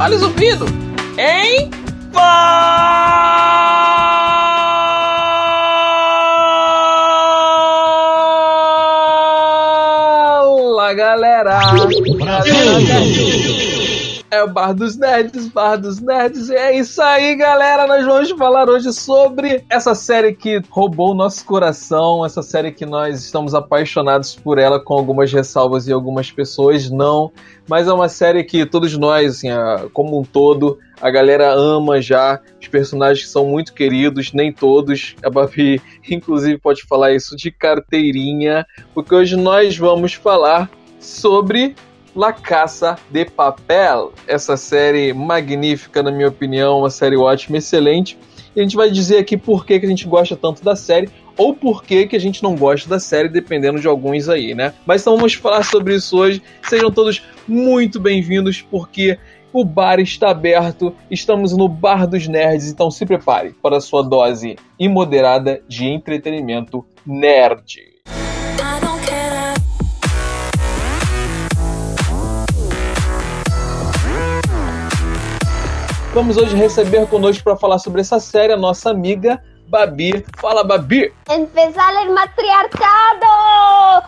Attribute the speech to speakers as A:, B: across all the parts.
A: O zumbido! Hein? Fala, galera! É o Bar dos Nerds, Bar dos Nerds. E é isso aí, galera. Nós vamos falar hoje sobre essa série que roubou o nosso coração, essa série que nós estamos apaixonados por ela, com algumas ressalvas e algumas pessoas não. Mas é uma série que todos nós, assim, como um todo, a galera ama já. Os personagens são muito queridos, nem todos. A Babi, inclusive, pode falar isso de carteirinha, porque hoje nós vamos falar sobre La Caça de Papel, essa série magnífica, na minha opinião, uma série ótima, excelente. E a gente vai dizer aqui por que, que a gente gosta tanto da série, ou por que, que a gente não gosta da série, dependendo de alguns aí, né? Mas então vamos falar sobre isso hoje. Sejam todos muito bem-vindos, porque o bar está aberto, estamos no Bar dos Nerds, então se prepare para a sua dose imoderada de entretenimento nerd. Vamos hoje receber conosco para falar sobre essa série a nossa amiga Babi. Fala, Babi!
B: Empezar matriarcado!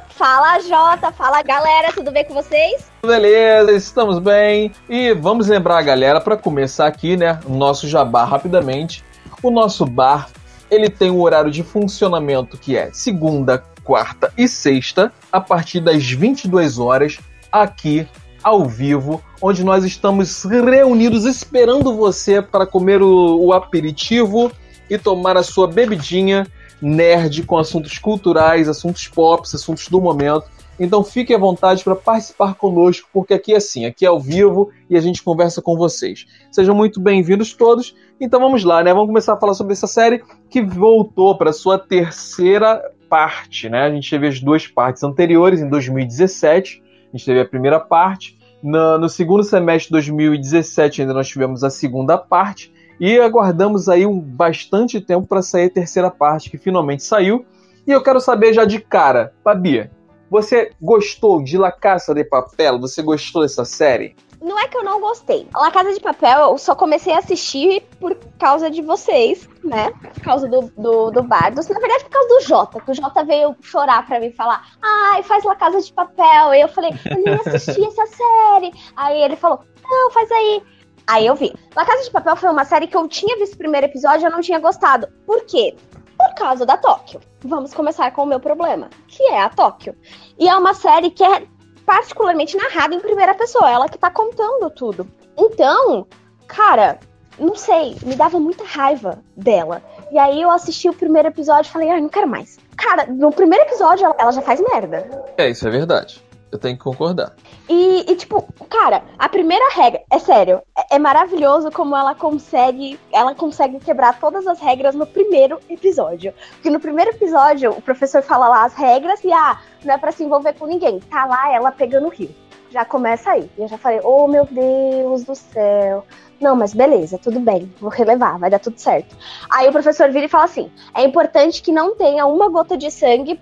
B: Fala, Jota! Fala, galera! Tudo bem com vocês?
A: Beleza, estamos bem. E vamos lembrar a galera, para começar aqui, né, o nosso jabá rapidamente. O nosso bar, ele tem um horário de funcionamento que é segunda, quarta e sexta, a partir das 22 horas, aqui ao vivo, onde nós estamos reunidos esperando você para comer o, o aperitivo e tomar a sua bebidinha nerd com assuntos culturais, assuntos pop, assuntos do momento. Então fique à vontade para participar conosco, porque aqui é assim, aqui é ao vivo e a gente conversa com vocês. Sejam muito bem-vindos todos. Então vamos lá, né? Vamos começar a falar sobre essa série que voltou para sua terceira parte, né? A gente teve as duas partes anteriores em 2017 a gente teve a primeira parte. No, no segundo semestre de 2017 ainda nós tivemos a segunda parte. E aguardamos aí um bastante tempo para sair a terceira parte, que finalmente saiu. E eu quero saber já de cara, Babia, você gostou de La Caça de Papel? Você gostou dessa série?
B: Não é que eu não gostei. La Casa de Papel eu só comecei a assistir por causa de vocês, né? Por causa do, do, do Bardos. Na verdade, por causa do Jota, que o Jota veio chorar pra mim falar: ai, faz La Casa de Papel. E eu falei: eu nem assisti essa série. Aí ele falou: não, faz aí. Aí eu vi. La Casa de Papel foi uma série que eu tinha visto o primeiro episódio e eu não tinha gostado. Por quê? Por causa da Tóquio. Vamos começar com o meu problema, que é a Tóquio. E é uma série que é particularmente narrada em primeira pessoa, ela que tá contando tudo. Então, cara, não sei, me dava muita raiva dela. E aí eu assisti o primeiro episódio e falei, ai, ah, não quero mais. Cara, no primeiro episódio ela já faz merda.
A: É, isso é verdade. Eu tenho que concordar.
B: E, e, tipo, cara, a primeira regra, é sério, é, é, maravilhoso como ela consegue, ela consegue quebrar todas as regras no primeiro episódio. Porque no primeiro episódio, o professor fala lá as regras e, ah, não é pra se envolver com ninguém. Tá lá ela pegando o rio. Já começa aí. Eu já falei, oh meu Deus do céu. Não, mas beleza, tudo bem, vou relevar, vai dar tudo certo. Aí o professor vira e fala assim: é importante que não tenha uma gota de sangue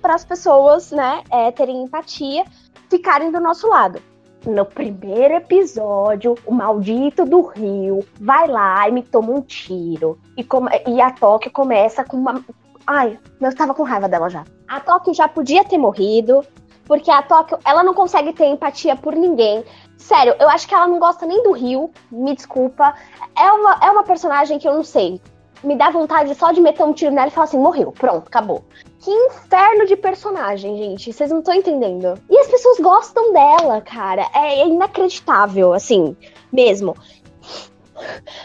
B: para as pessoas, né, é, terem empatia, ficarem do nosso lado. No primeiro episódio, o maldito do rio vai lá e me toma um tiro. E, e a Tóquio começa com uma. Ai, eu estava com raiva dela já. A Tóquio já podia ter morrido, porque a Tóquio, ela não consegue ter empatia por ninguém. Sério, eu acho que ela não gosta nem do Rio, me desculpa. É uma, é uma personagem que eu não sei. Me dá vontade só de meter um tiro nela e falar assim: morreu, pronto, acabou. Que inferno de personagem, gente. Vocês não estão entendendo. E as pessoas gostam dela, cara. É, é inacreditável, assim, mesmo.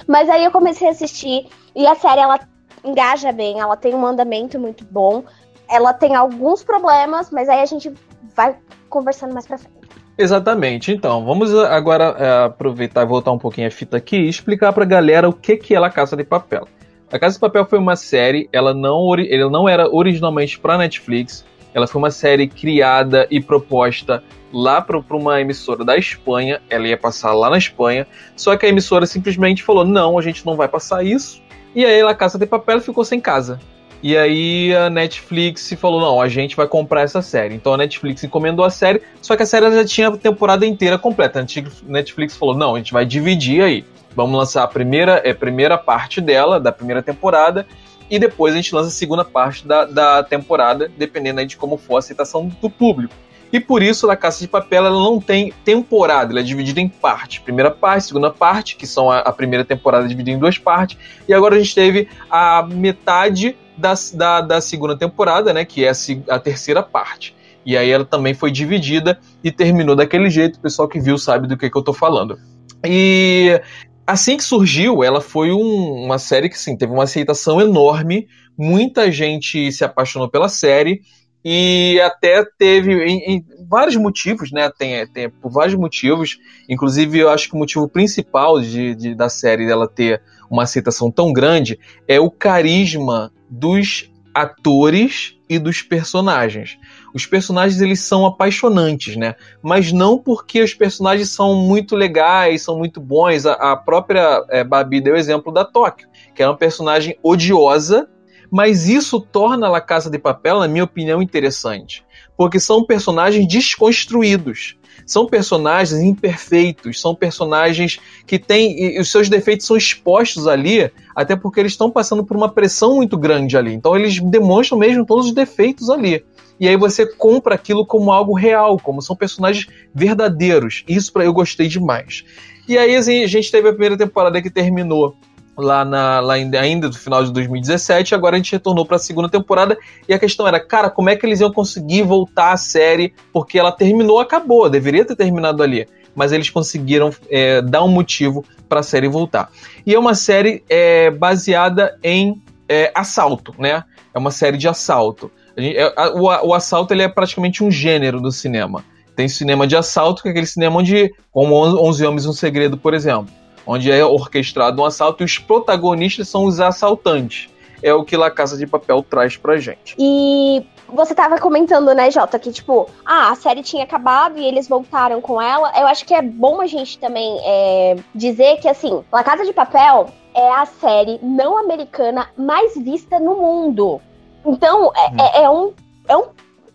B: Mas aí eu comecei a assistir e a série ela engaja bem, ela tem um andamento muito bom. Ela tem alguns problemas, mas aí a gente vai conversando mais pra frente.
A: Exatamente. Então, vamos agora é, aproveitar e voltar um pouquinho a fita aqui e explicar pra galera o que, que é La Casa de Papel. A Casa de Papel foi uma série, ela não, ela não era originalmente para Netflix, ela foi uma série criada e proposta lá para uma emissora da Espanha, ela ia passar lá na Espanha, só que a emissora simplesmente falou: não, a gente não vai passar isso, e aí La Casa de Papel ficou sem casa. E aí a Netflix falou: não, a gente vai comprar essa série. Então a Netflix encomendou a série, só que a série já tinha a temporada inteira completa. A Netflix falou: não, a gente vai dividir aí. Vamos lançar a primeira, é, primeira parte dela, da primeira temporada, e depois a gente lança a segunda parte da, da temporada, dependendo aí de como for a aceitação do público. E por isso, a Caça de Papel ela não tem temporada, ela é dividida em partes. Primeira parte, segunda parte, que são a, a primeira temporada dividida em duas partes. E agora a gente teve a metade da, da, da segunda temporada, né? Que é a, a terceira parte. E aí ela também foi dividida e terminou daquele jeito. O pessoal que viu sabe do que, que eu tô falando. E assim que surgiu, ela foi um, uma série que sim, teve uma aceitação enorme. Muita gente se apaixonou pela série e até teve em, em, vários motivos, né? Tem, tem por vários motivos. Inclusive, eu acho que o motivo principal de, de, da série dela ter uma aceitação tão grande é o carisma dos atores e dos personagens. Os personagens eles são apaixonantes, né? Mas não porque os personagens são muito legais, são muito bons. A, a própria é, Babi deu o exemplo da Tóquio, que é uma personagem odiosa mas isso torna La Casa de Papel, na minha opinião, interessante. Porque são personagens desconstruídos. São personagens imperfeitos, são personagens que têm. Os seus defeitos são expostos ali, até porque eles estão passando por uma pressão muito grande ali. Então eles demonstram mesmo todos os defeitos ali. E aí você compra aquilo como algo real, como são personagens verdadeiros. Isso para eu gostei demais. E aí assim, a gente teve a primeira temporada que terminou lá, na, lá ainda do final de 2017, agora a gente retornou para a segunda temporada e a questão era, cara, como é que eles iam conseguir voltar à série? Porque ela terminou, acabou, deveria ter terminado ali, mas eles conseguiram é, dar um motivo para a série voltar. E é uma série é, baseada em é, assalto, né? É uma série de assalto. Gente, é, o, o assalto ele é praticamente um gênero do cinema. Tem cinema de assalto, que é aquele cinema onde, como 11 Homens um Segredo, por exemplo onde é orquestrado um assalto e os protagonistas são os assaltantes. É o que La Casa de Papel traz pra gente.
B: E você tava comentando, né, Jota, que tipo, ah, a série tinha acabado e eles voltaram com ela. Eu acho que é bom a gente também é, dizer que, assim, La Casa de Papel é a série não americana mais vista no mundo. Então, é, hum. é, é um. É um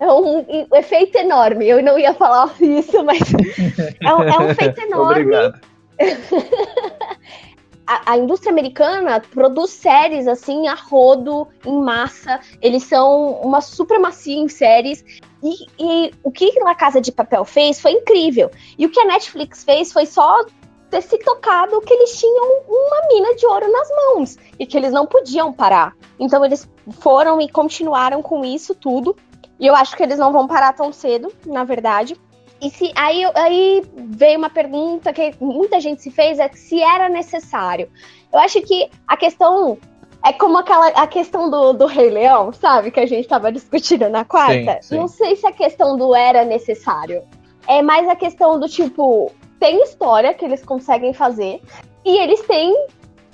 B: é um, efeito enorme. Eu não ia falar isso, mas é um, é um feito enorme. Obrigado a, a, indústria americana produz séries assim a rodo, em massa. Eles são uma supremacia em séries. E, e o que La Casa de Papel fez foi incrível. E o que a Netflix fez foi só ter se tocado que eles tinham uma mina de ouro nas mãos e que eles não podiam parar. Então eles foram e continuaram com isso tudo. E eu acho que eles não vão parar tão cedo, na verdade. E se aí, aí veio uma pergunta que muita gente se fez, é se era necessário. Eu acho que a questão é como aquela a questão do, do Rei Leão, sabe? Que a gente estava discutindo na quarta. Sim, sim. Não sei se a questão do era necessário. É mais a questão do tipo, tem história que eles conseguem fazer e eles têm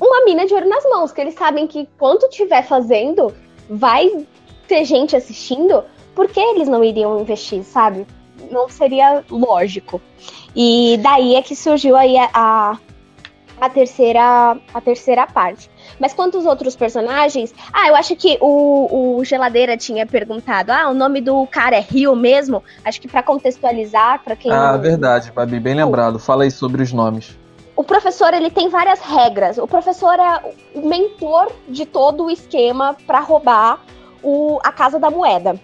B: uma mina de ouro nas mãos, que eles sabem que quando tiver fazendo, vai ter gente assistindo, por que eles não iriam investir, sabe? Não seria lógico. E daí é que surgiu aí a, a, a terceira a terceira parte. Mas quantos outros personagens? Ah, eu acho que o, o Geladeira tinha perguntado: ah, o nome do cara é Rio mesmo? Acho que para contextualizar, para quem.
A: Ah, não... verdade, Babi, bem lembrado. Fala aí sobre os nomes.
B: O professor ele tem várias regras. O professor é o mentor de todo o esquema para roubar o, a casa da moeda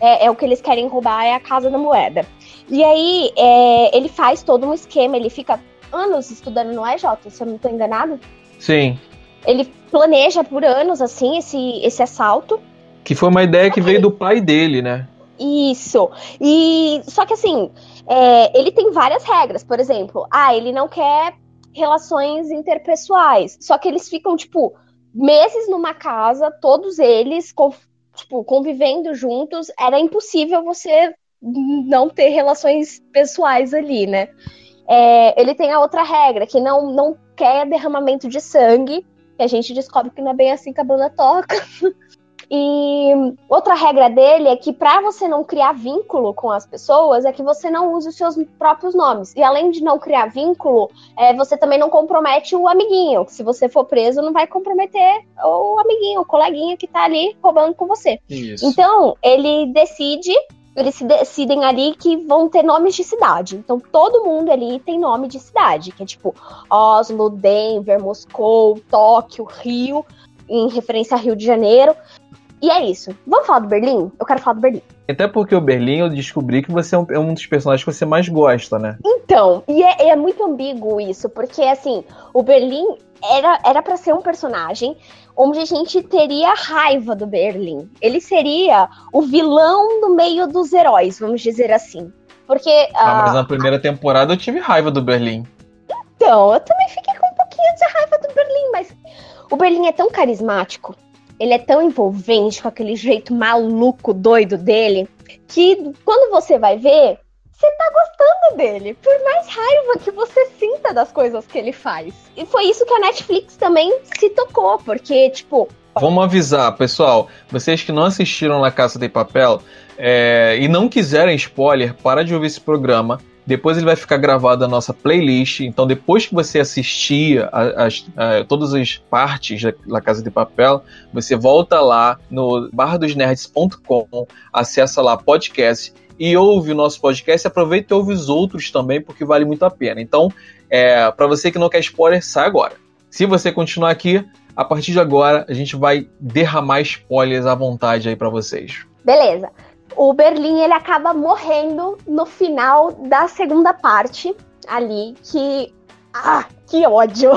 B: é, é, o que eles querem roubar é a casa da moeda. E aí é, ele faz todo um esquema, ele fica anos estudando no EJ, se eu não estou enganado.
A: Sim.
B: Ele planeja por anos, assim, esse, esse assalto.
A: Que foi uma ideia que veio do pai dele, né?
B: Isso. E só que assim, é, ele tem várias regras. Por exemplo, ah, ele não quer relações interpessoais. Só que eles ficam, tipo, meses numa casa, todos eles, tipo, convivendo juntos, era impossível você não ter relações pessoais ali, né? É, ele tem a outra regra, que não, não quer derramamento de sangue, que a gente descobre que não é bem assim que a banda toca. E outra regra dele é que para você não criar vínculo com as pessoas, é que você não use os seus próprios nomes. E além de não criar vínculo, é, você também não compromete o amiguinho. Se você for preso, não vai comprometer o amiguinho, o coleguinha que tá ali roubando com você. Isso. Então, ele decide eles se decidem ali que vão ter nomes de cidade. Então todo mundo ali tem nome de cidade, que é tipo Oslo, Denver, Moscou, Tóquio, Rio, em referência a Rio de Janeiro. E é isso. Vamos falar do Berlim? Eu quero falar do Berlim.
A: Até porque o Berlim eu descobri que você é um, é dos personagens que você mais gosta, né?
B: Então, e é, é muito ambíguo isso, porque assim, o Berlim era era para ser um personagem onde a gente teria raiva do Berlim. Ele seria o vilão no meio dos heróis, vamos dizer assim. Porque.
A: Ah, mas na primeira temporada eu tive raiva do Berlim.
B: Então, eu também fiquei com um pouquinho de raiva do Berlim, mas o Berlim é tão carismático ele é tão envolvente com aquele jeito maluco, doido dele, que quando você vai ver, você tá gostando dele, por mais raiva que você sinta das coisas que ele faz. E foi isso que a Netflix também se tocou, porque, tipo.
A: Vamos avisar, pessoal, vocês que não assistiram La Casa de Papel é, e não quiserem spoiler, para de ouvir esse programa depois ele vai ficar gravado na nossa playlist. Então, depois que você assistir a, a, a, todas as partes da Casa de Papel, você volta lá no barradosnerds.com, acessa lá podcast e ouve o nosso podcast. Aproveita e ouve os outros também, porque vale muito a pena. Então, é, para você que não quer spoiler, sai agora. Se você continuar aqui, a partir de agora a gente vai derramar spoilers à vontade aí para vocês.
B: Beleza o Berlim ele acaba morrendo no final da segunda parte ali, que ah, que ódio!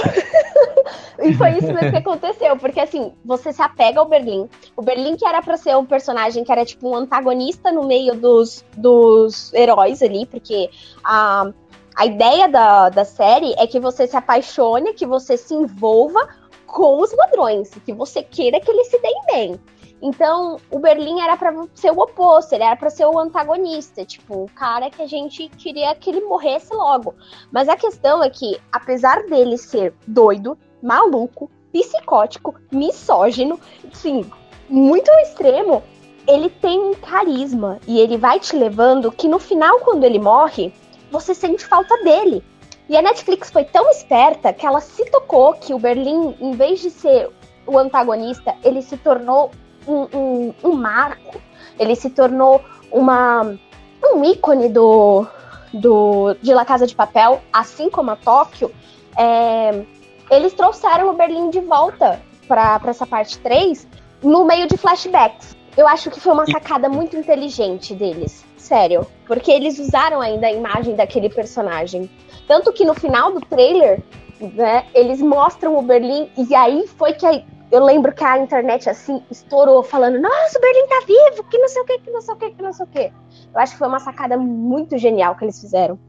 B: e foi isso mesmo que aconteceu, porque assim, você se apega ao Berlim. O Berlim que era para ser um personagem que era tipo um antagonista no meio dos, dos heróis ali, porque a, a ideia da, da série é que você se apaixone, que você se envolva com os ladrões, que você queira que eles se deem bem. Então, o Berlim era para ser o oposto, ele era para ser o antagonista, tipo, o cara que a gente queria que ele morresse logo. Mas a questão é que, apesar dele ser doido, maluco, psicótico, misógino, sim, muito extremo, ele tem um carisma e ele vai te levando que no final, quando ele morre, você sente falta dele. E a Netflix foi tão esperta que ela se tocou que o Berlim, em vez de ser o antagonista, ele se tornou um, um, um marco, ele se tornou uma, um ícone do, do, de La Casa de Papel, assim como a Tóquio. É, eles trouxeram o Berlim de volta para essa parte 3 no meio de flashbacks. Eu acho que foi uma sacada muito inteligente deles, sério, porque eles usaram ainda a imagem daquele personagem. Tanto que no final do trailer, né, eles mostram o Berlim e aí foi que a, eu lembro que a internet assim estourou falando: "Nossa, o Berlim tá vivo, que não sei o que, que não sei o que, que não sei o que". Eu acho que foi uma sacada muito genial que eles fizeram.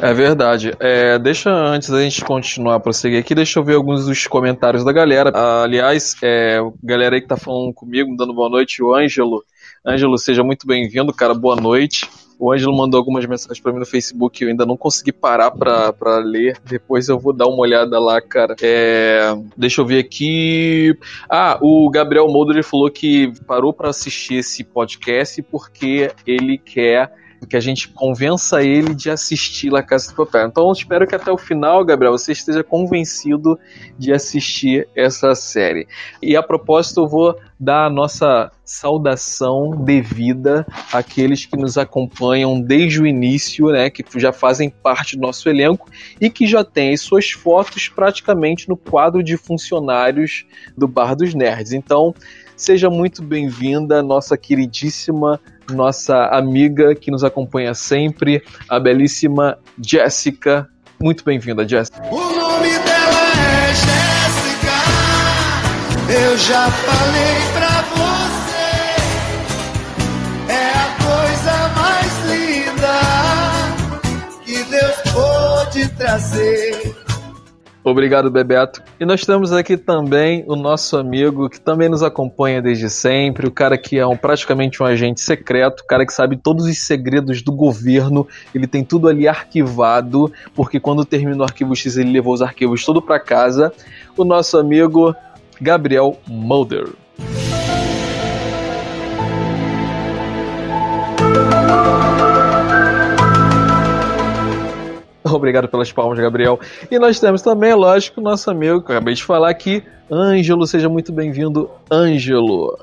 A: É verdade. É, deixa antes da gente continuar prosseguir aqui, deixa eu ver alguns dos comentários da galera. aliás, é, galera aí que tá falando comigo, dando boa noite, o Ângelo. Ângelo, seja muito bem-vindo, cara. Boa noite. O Ângelo mandou algumas mensagens para mim no Facebook eu ainda não consegui parar para ler. Depois eu vou dar uma olhada lá, cara. É, deixa eu ver aqui. Ah, o Gabriel Molder falou que parou para assistir esse podcast porque ele quer que a gente convença ele de assistir La Casa de Papel. Então eu espero que até o final, Gabriel, você esteja convencido de assistir essa série. E a propósito, eu vou dar a nossa saudação devida àqueles que nos acompanham desde o início, né, que já fazem parte do nosso elenco e que já têm suas fotos praticamente no quadro de funcionários do Bar dos Nerds. Então, seja muito bem-vinda, nossa queridíssima nossa amiga que nos acompanha sempre, a belíssima Jéssica. Muito bem-vinda, Jéssica. O nome dela é Jéssica. Eu já falei pra você. É a coisa mais linda que Deus pôde trazer. Obrigado, Bebeto. E nós temos aqui também o nosso amigo que também nos acompanha desde sempre, o cara que é um, praticamente um agente secreto, o cara que sabe todos os segredos do governo, ele tem tudo ali arquivado, porque quando termina o arquivo X ele levou os arquivos tudo para casa. O nosso amigo Gabriel Mulder. Obrigado pelas palmas, Gabriel. E nós temos também, lógico, nosso amigo, que eu acabei de falar aqui, Ângelo. Seja muito bem-vindo, Ângelo.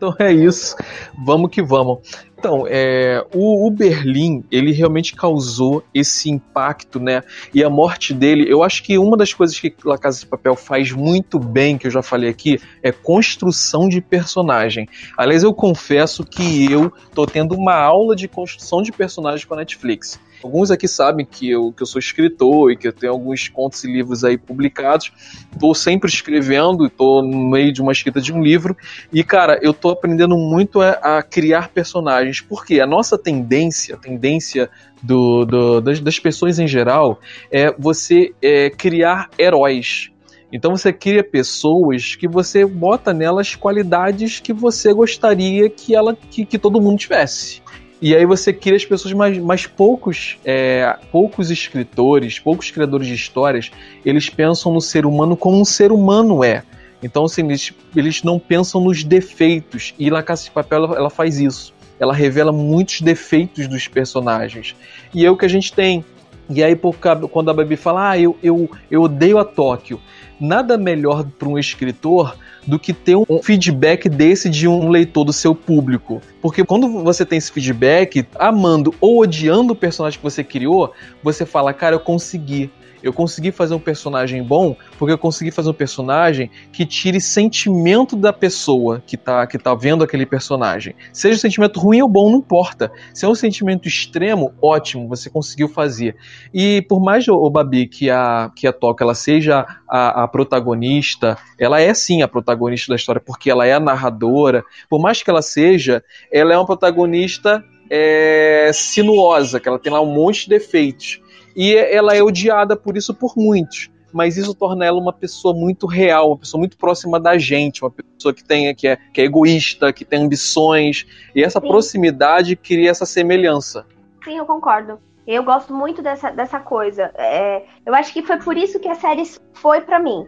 A: Então é isso. Vamos que vamos. Então, é, o, o, Berlim, ele realmente causou esse impacto, né? E a morte dele, eu acho que uma das coisas que La Casa de Papel faz muito bem, que eu já falei aqui, é construção de personagem. Aliás, eu confesso que eu tô tendo uma aula de construção de personagem com a Netflix. Alguns aqui sabem que eu, que eu sou escritor e que eu tenho alguns contos e livros aí publicados. Estou sempre escrevendo, estou no meio de uma escrita de um livro. E, cara, eu estou aprendendo muito a, a, criar personagens. Porque a nossa tendência, a tendência do, do, das, das, pessoas em geral, é você é, criar heróis. Então você cria pessoas que você bota nelas qualidades que você gostaria que ela que, que todo mundo tivesse. E aí você cria as pessoas, mas, mas poucos, é, poucos escritores, poucos criadores de histórias, eles pensam no ser humano como um ser humano é. Então, assim, eles, eles não pensam nos defeitos. E La Casa de Papel, ela, ela faz isso. Ela revela muitos defeitos dos personagens. E é o que a gente tem. E aí, por, quando a Babi fala, ah, eu, eu, eu odeio a Tóquio. Nada melhor para um escritor do que ter um feedback desse de um leitor do seu público. Porque quando você tem esse feedback, amando ou odiando o personagem que você criou, você fala, cara, eu consegui. Eu consegui fazer um personagem bom porque eu consegui fazer um personagem que tire sentimento da pessoa que tá, que tá vendo aquele personagem. Seja um sentimento ruim ou bom, não importa. Se é um sentimento extremo, ótimo, você conseguiu fazer. E por mais, o Babi, que a, que a Toca ela seja a, a protagonista, ela é sim a protagonista da história, porque ela é a narradora. Por mais que ela seja, ela é uma protagonista é, sinuosa, que ela tem lá um monte de defeitos. E ela é odiada por isso por muitos. Mas isso torna ela uma pessoa muito real, uma pessoa muito próxima da gente, uma pessoa que tem que é, que é egoísta, que tem ambições. E essa Sim. proximidade cria essa semelhança.
B: Sim, eu concordo. Eu gosto muito dessa, dessa coisa. É, eu acho que foi por isso que a série foi para mim.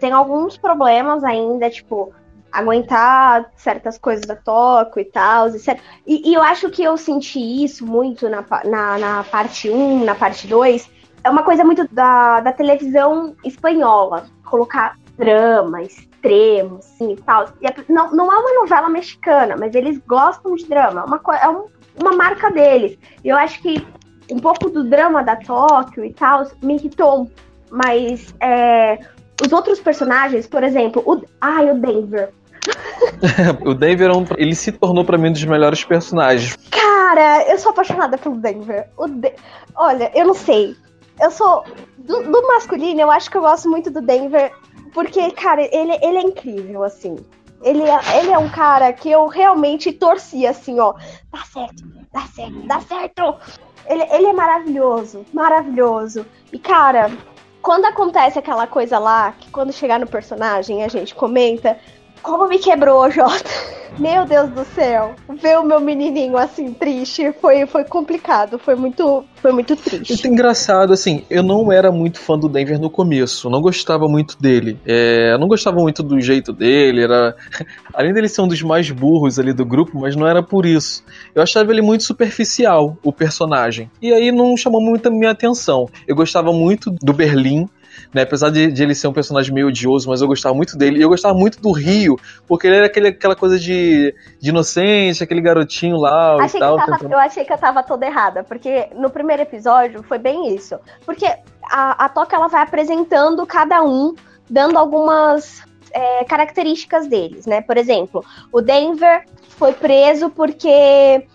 B: Tem alguns problemas ainda, tipo, aguentar certas coisas da Tóquio e tal. E, e, eu acho que eu senti isso muito na, na, na parte 1, na parte 2. É uma coisa muito da, da televisão espanhola. Colocar drama, extremo, assim, e tal. E é, não, não é uma novela mexicana, mas eles gostam de drama. É uma, é um, uma marca deles. E eu acho que um pouco do drama da Tóquio e tal me irritou. Mas é, os outros personagens, por exemplo, o, ai, o Denver.
A: o Denver, é ele se tornou para mim um dos melhores personagens.
B: Cara, eu sou apaixonada pelo Denver. O De... Olha, eu não sei. Eu sou. Do, do, masculino, eu acho que eu gosto muito do Denver. Porque, cara, ele, ele é incrível, assim. Ele é, ele é um cara que eu realmente torci, assim, ó. Dá certo, dá certo, dá certo. Ele, ele é maravilhoso, maravilhoso. E, cara, quando acontece aquela coisa lá, que quando chegar no personagem a gente comenta, como me quebrou, Jota. Meu Deus do céu. Ver o meu menininho assim triste foi, foi complicado, foi muito, foi muito triste.
A: Muito engraçado, assim, eu não era muito fã do Denver no começo, não gostava muito dele. É, não gostava muito do jeito dele, era além dele ser um dos mais burros ali do grupo, mas não era por isso. Eu achava ele muito superficial, o personagem. E aí não chamou muito a minha atenção. Eu gostava muito do Berlim, né? Apesar de, de, ele ser um personagem meio odioso, mas eu gostava muito dele. E eu gostava muito do Rio, porque ele era aquele, aquela coisa de, de inocência, aquele garotinho lá
B: achei
A: tal.
B: Eu, tava, tentando... eu achei que eu tava toda errada, porque no primeiro episódio foi bem isso. Porque a, a Toca ela vai apresentando cada um, dando algumas é, características deles, né? Por exemplo, o Denver foi preso porque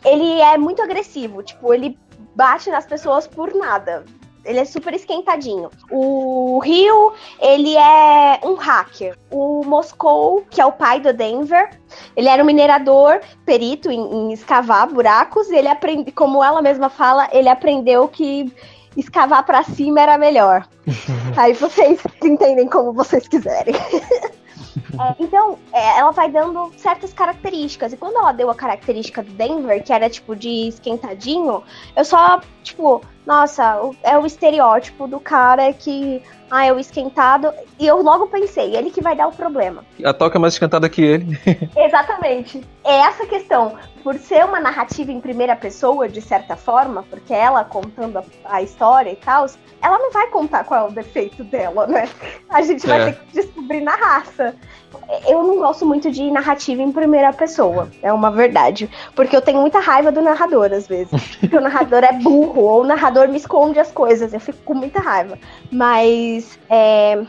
B: ele é muito agressivo, tipo, ele bate nas pessoas por nada. Ele é super esquentadinho. O Rio, ele é um hacker. O Moscou, que é o pai do Denver, ele era um minerador, perito em, em escavar buracos. E ele aprende, como ela mesma fala, ele aprendeu que escavar para cima era melhor. Aí vocês entendem como vocês quiserem. É, então, é, ela vai dando certas características. E quando ela deu a característica do Denver, que era tipo de esquentadinho, eu só, tipo, nossa, é o estereótipo do cara que ah, é o esquentado. E eu logo pensei, ele que vai dar o problema.
A: A Toca é mais esquentada que ele.
B: Exatamente. É essa questão. Por ser uma narrativa em primeira pessoa, de certa forma, porque ela contando a, a história e tal, ela não vai contar qual é o defeito dela, né? A gente vai é. ter que descobrir na raça. Eu não gosto muito de narrativa em primeira pessoa, é uma verdade. Porque eu tenho muita raiva do narrador, às vezes. Porque o narrador é burro, ou o narrador me esconde as coisas, eu fico com muita raiva. Mas é,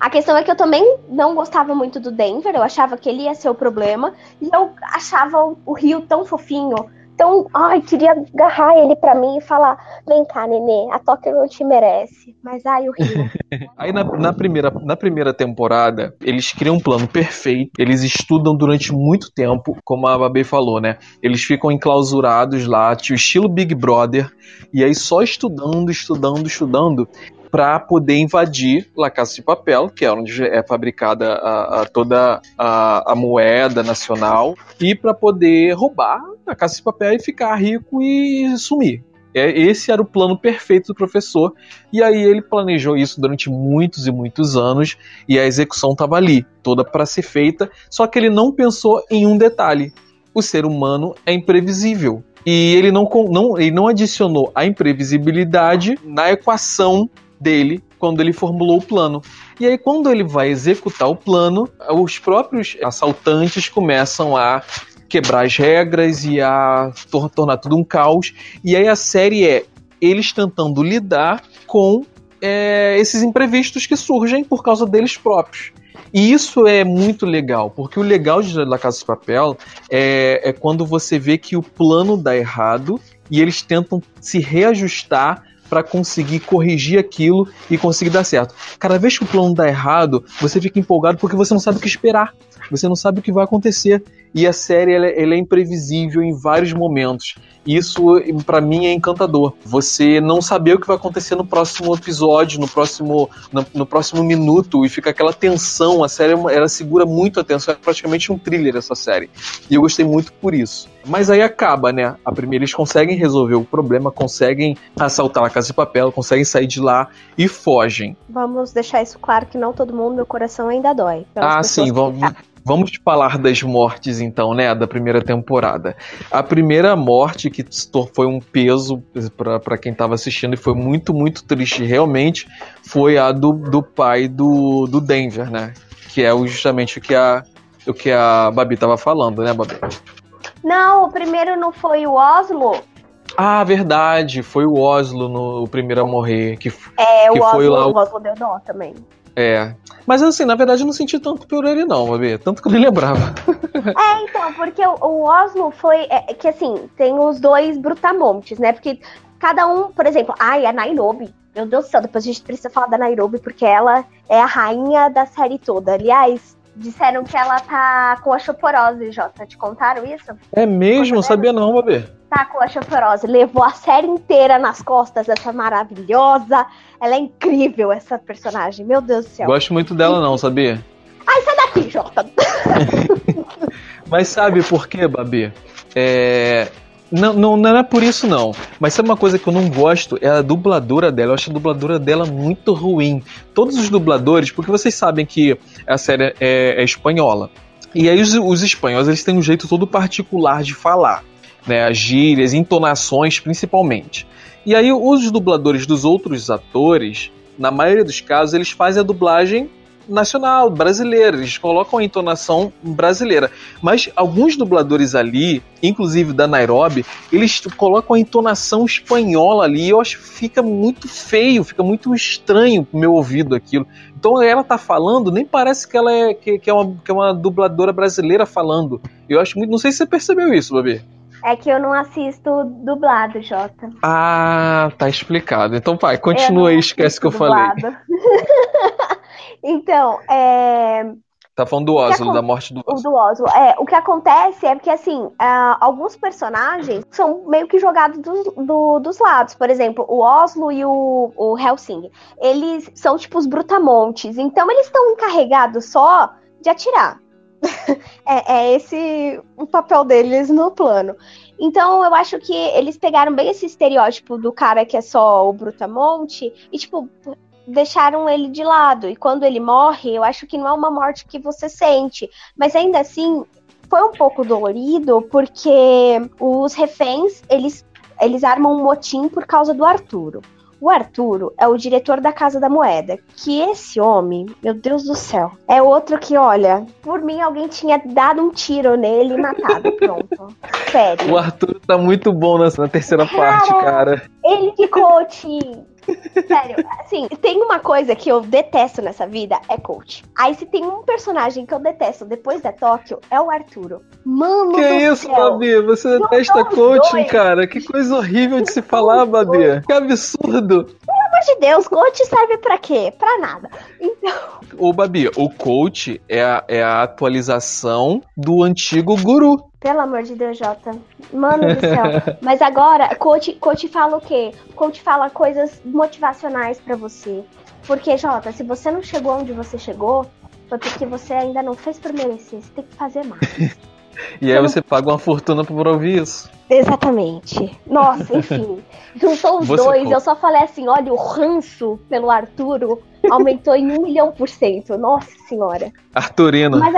B: a questão é que eu também não gostava muito do Denver, eu achava que ele ia ser o problema, e eu achava o, o Rio tão fofinho, tão. Ai, queria agarrar ele pra mim e falar: vem cá, nenê, a Tóquio não te merece. Mas ai, o Rio.
A: Aí na, na, primeira, na primeira temporada, eles criam um plano perfeito, eles estudam durante muito tempo, como a Babi falou, né? Eles ficam enclausurados lá, estilo Big Brother, e aí só estudando, estudando, estudando, para poder invadir La Casa de Papel, que é onde é fabricada a, a toda a, a, moeda nacional, e para poder roubar a Casa de Papel e ficar rico e sumir. É, esse era o plano perfeito do professor, e aí ele planejou isso durante muitos e muitos anos, e a execução estava ali, toda para ser feita, só que ele não pensou em um detalhe: o ser humano é imprevisível. E ele não, não, ele não adicionou a imprevisibilidade na equação dele quando ele formulou o plano. E aí, quando ele vai executar o plano, os próprios assaltantes começam a quebrar as regras e a tor tornar tudo um caos. E aí a série é eles tentando lidar com é, esses imprevistos que surgem por causa deles próprios. E isso é muito legal, porque o legal de La Casa de Papel é, é quando você vê que o plano dá errado e eles tentam se reajustar para conseguir corrigir aquilo e conseguir dar certo. Cada vez que o plano dá errado, você fica empolgado porque você não sabe o que esperar. Você não sabe o que vai acontecer. E a série ela, ela é imprevisível em vários momentos. Isso, para mim, é encantador. Você não saber o que vai acontecer no próximo episódio, no próximo, no, no próximo minuto, e fica aquela tensão. A série ela segura muito a atenção. É praticamente um thriller essa série. E eu gostei muito por isso. Mas aí acaba, né? A primeira eles conseguem resolver o problema, conseguem assaltar a casa de papel, conseguem sair de lá e fogem.
B: Vamos deixar isso claro que não todo mundo, meu coração ainda dói.
A: Ah, sim, vamos. Vamos falar das mortes, então, né? Da primeira temporada. A primeira morte que foi um peso para quem estava assistindo e foi muito, muito triste, realmente, foi a do, do pai do, do Denver, né? Que é justamente o que a, o que a Babi estava falando, né, Babi?
B: Não, o primeiro não foi o Oslo?
A: Ah, verdade, foi o Oslo no o primeiro a morrer. Que,
B: é, que o, foi Oslo, lá o... o Oslo deu dó também.
A: É. Mas assim, na verdade eu não senti tanto por ele, não, Babi. Tanto que eu nem lembrava.
B: É, então, porque o, o Oslo foi. É, que assim, tem os dois brutamontes, né? Porque cada um, por exemplo, ai, a Nairobi. Meu Deus do céu, depois a gente precisa falar da Nairobi, porque ela é a rainha da série toda. Aliás, disseram que ela tá com osteoporose, Jota. Te contaram isso?
A: É mesmo? Não sabia não, Babi
B: tá com a osteoporose, levou a série inteira nas costas, essa maravilhosa. Ela é incrível, essa personagem. Meu Deus do céu.
A: Gosto muito dela, não, sabia?
B: Ai, sai daqui, Jota.
A: Mas sabe por quê, Babi? É. Não, não, não é por isso, não. Mas sabe uma coisa que eu não gosto? É a dubladora dela. Eu acho a dubladora dela muito ruim. Todos os dubladores, porque vocês sabem que a série é, é espanhola. E aí os, os espanhóis eles têm um jeito todo particular de falar né, as gírias, entonações principalmente. E aí os dubladores dos outros atores, na maioria dos casos, eles fazem a dublagem nacional, brasileira, eles colocam a entonação brasileira. Mas alguns dubladores ali, inclusive da Nairobi, eles colocam a entonação espanhola ali, e eu acho que fica muito feio, fica muito estranho pro meu ouvido aquilo. Então ela tá falando, nem parece que ela é que, que é, uma, que é uma dubladora brasileira falando. Eu acho muito. Não sei se você percebeu isso, Babi.
B: É que eu não assisto dublado, Jota.
A: Ah, tá explicado. Então, pai, continua aí, esquece que eu dublado. falei.
B: então, é.
A: Tá falando do Oslo, da morte do
B: Oslo. Do Oslo. É, o que acontece é que, assim, uh, alguns personagens são meio que jogados do, do, dos lados. Por exemplo, o Oslo e o, o Helsing. Eles são, tipo, os brutamontes. Então, eles estão encarregados só de atirar é, é esse o papel deles no plano. Então, eu acho que eles pegaram bem esse estereótipo do cara que é só o Brutamonte e, tipo, deixaram ele de lado. E quando ele morre, eu acho que não é uma morte que você sente. Mas ainda assim, foi um pouco dolorido, porque os reféns, eles, eles armam um motim por causa do Arturo. O Arturo é o diretor da Casa da Moeda. Que esse homem, meu Deus do céu, é outro que, olha, por mim alguém tinha dado um tiro nele e matado. Pronto. Sério.
A: O Arturo tá muito bom nessa, na terceira cara, parte, cara.
B: Ele que coach. Sério, assim, tem uma coisa que eu detesto nessa vida, é coach. Aí se tem um personagem que eu detesto depois da Tóquio, é o Arturo. Mano
A: Que isso, céu. Babi? Você detesta coaching, dois. cara? Que coisa horrível de se falar, Babi. Que absurdo.
B: Pelo amor de Deus, coach serve pra quê? Pra nada. Então...
A: Ô, Babi, o coach é a, é a atualização do antigo guru.
B: Pelo amor de Deus, Jota. Mano do céu. Mas agora, coach, coach fala o quê? Coach fala coisas motivacionais para você. Porque, Jota, se você não chegou onde você chegou, foi porque você ainda não fez por merecer. Você tem que fazer mais.
A: e aí você paga uma fortuna por ouvir isso.
B: Exatamente. Nossa, enfim. Juntou os você dois, eu só falei assim: olha, o ranço pelo Arturo aumentou em um milhão por cento. Nossa senhora.
A: Arturino.
B: Mas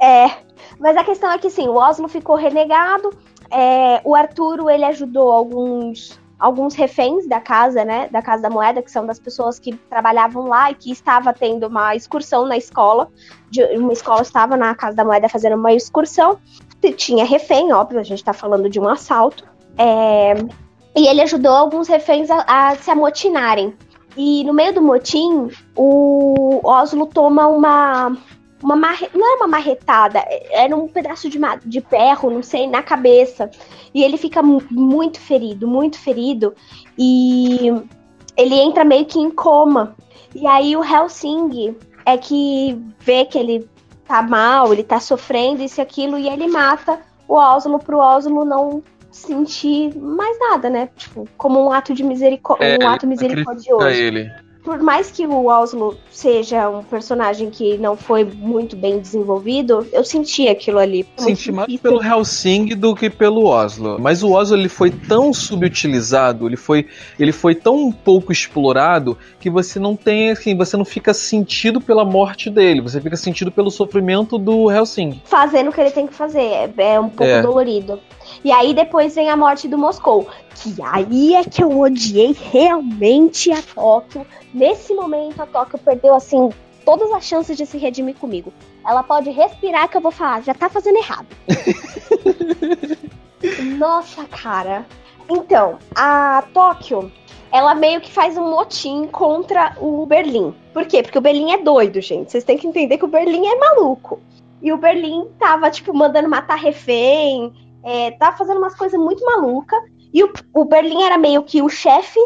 B: é, é mas a questão é que sim, o Oslo ficou renegado. É, o Arturo ele ajudou alguns alguns reféns da casa, né, da Casa da Moeda, que são das pessoas que trabalhavam lá e que estava tendo uma excursão na escola. De, uma escola estava na Casa da Moeda fazendo uma excursão. Tinha refém, óbvio, a gente está falando de um assalto. É, e ele ajudou alguns reféns a, a, se amotinarem. E no meio do motim, o Oslo toma uma, uma marre... não era uma marretada, era um pedaço de, de ferro, não sei, na cabeça. E ele fica muito ferido, muito ferido. E ele entra meio que em coma. E aí o Helsing é que vê que ele tá mal, ele tá sofrendo isso e aquilo, e ele mata o Oslo pro Oslo não sentir mais nada, né? Tipo, como um ato de misericórdia, é, um ato misericordioso.
A: Ele
B: por mais que o Oslo seja um personagem que não foi muito bem desenvolvido, eu senti aquilo ali.
A: Senti mais pelo Helsing do que pelo Oslo. Mas o Oslo ele foi tão subutilizado, ele foi, ele foi tão pouco explorado que você não tem assim, você não fica sentido pela morte dele, você fica sentido pelo sofrimento do Helsing.
B: Fazendo o que ele tem que fazer, é, é um pouco é. dolorido. E aí depois vem a morte do Moscou. Que aí é que eu odiei realmente a Tóquio. Nesse momento, a Tóquio perdeu, assim, todas as chances de se redimir comigo. Ela pode respirar que eu vou falar, já tá fazendo errado. Nossa, cara. Então, a Tóquio, ela meio que faz um motim contra o Berlim. Por quê? Porque o Berlim é doido, gente. Vocês têm que entender que o Berlim é maluco. E o Berlim tava, tipo, mandando matar refém, é, tá fazendo umas coisas muito malucas. E o, o Berlim era meio que o chefe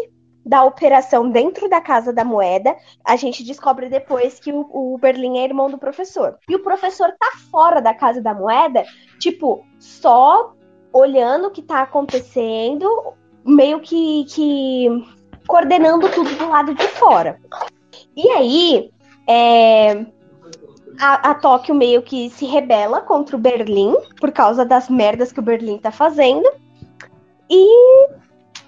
B: da operação dentro da Casa da Moeda. A gente descobre depois que o, o Berlim é irmão do professor. E o professor tá fora da Casa da Moeda, tipo, só olhando o que tá acontecendo, meio que, que coordenando tudo do lado de fora. E aí, é, a, a Tóquio meio que se rebela contra o Berlim por causa das merdas que o Berlim tá fazendo. E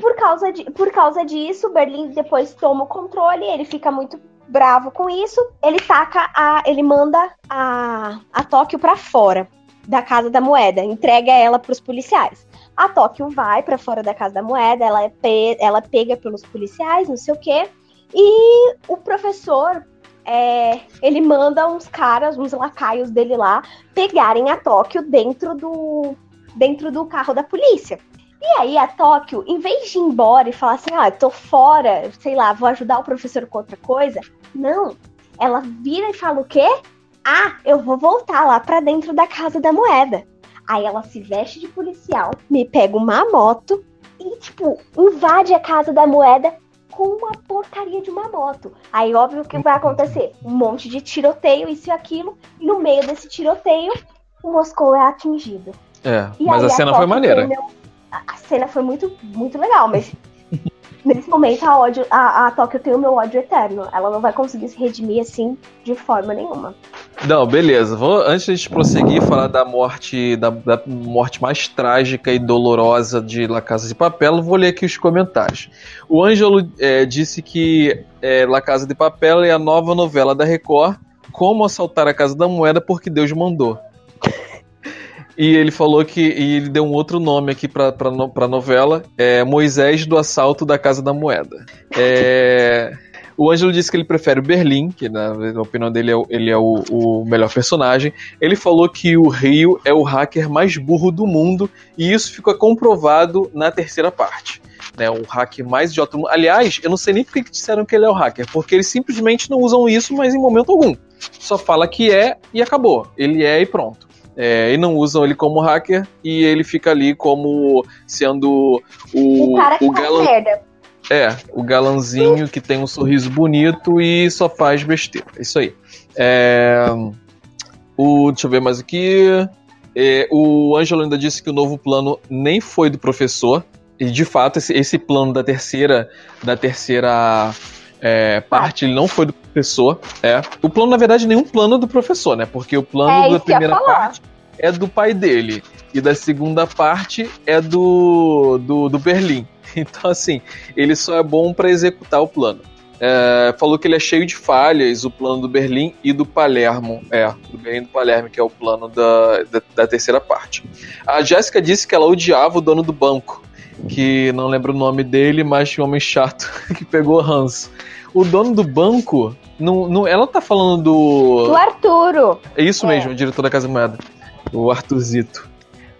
B: por causa, de, por causa disso, o Berlim depois toma o controle, ele fica muito bravo com isso, ele taca a. ele manda a, a Tóquio para fora da Casa da Moeda, entrega ela para os policiais. A Tóquio vai para fora da Casa da Moeda, ela é ela pega pelos policiais, não sei o quê. E o professor é, ele manda uns caras, uns lacaios dele lá, pegarem a Tóquio dentro do, dentro do carro da polícia. E aí a Tóquio, em vez de ir embora e falar assim, ah, tô fora, sei lá, vou ajudar o professor com outra coisa, não. Ela vira e fala o quê? Ah, eu vou voltar lá para dentro da casa da moeda. Aí ela se veste de policial, me pega uma moto e, tipo, invade a casa da moeda com uma porcaria de uma moto. Aí, óbvio que vai acontecer um monte de tiroteio, isso e aquilo. E no meio desse tiroteio, o Moscou é atingido.
A: É, e mas a cena a foi maneira.
B: A cena foi muito, muito legal, mas nesse momento a ódio, a, a Tóquio tem o meu ódio eterno. Ela não vai conseguir se redimir assim de forma nenhuma.
A: Não, beleza. Vou, antes de prosseguir falar da morte, da, da, morte mais trágica e dolorosa de La Casa de Papel, vou ler aqui os comentários. O Ângelo é, disse que é, La Casa de Papel é a nova novela da Record, Como Assaltar a Casa da Moeda porque Deus mandou. E ele falou que. E ele deu um outro nome aqui pra, pra, pra novela: é Moisés do Assalto da Casa da Moeda. É. O Ângelo disse que ele prefere o Berlim, que na, opinião dele é, ele é o, o, melhor personagem. Ele falou que o Rio é o hacker mais burro do mundo, e isso fica comprovado na terceira parte. Né, o hacker mais idiota do mundo. Aliás, eu não sei nem por que disseram que ele é o hacker, porque eles simplesmente não usam isso, mas em momento algum. Só fala que é e acabou. Ele é e pronto. É, e não usam ele como hacker e ele fica ali como sendo o,
B: o cara que
A: o galan... merda. É, o galanzinho que tem um sorriso bonito e só faz besteira. Isso aí. É, o, deixa eu ver mais aqui. É, o Ângelo ainda disse que o novo plano nem foi do professor. E de fato, esse, esse plano da terceira, da terceira é, parte ele não foi do professor. É. O plano, na verdade, nenhum plano do professor, né? Porque o plano
B: é,
A: da primeira parte é do pai dele. E da segunda parte é do, do, do Berlim. Então, assim, ele só é bom para executar o plano. É, falou que ele é cheio de falhas, o plano do Berlim e do Palermo. É, do Berlim e do Palermo, que é o plano da, da, da terceira parte. A Jéssica disse que ela odiava o dono do banco que não lembro o nome dele, mas tinha um homem chato que pegou ranço. O dono do banco, não, não, ela tá falando do.
B: Do Arturo.
A: É isso é. mesmo, o diretor da Casa Moeda. O Artuzito.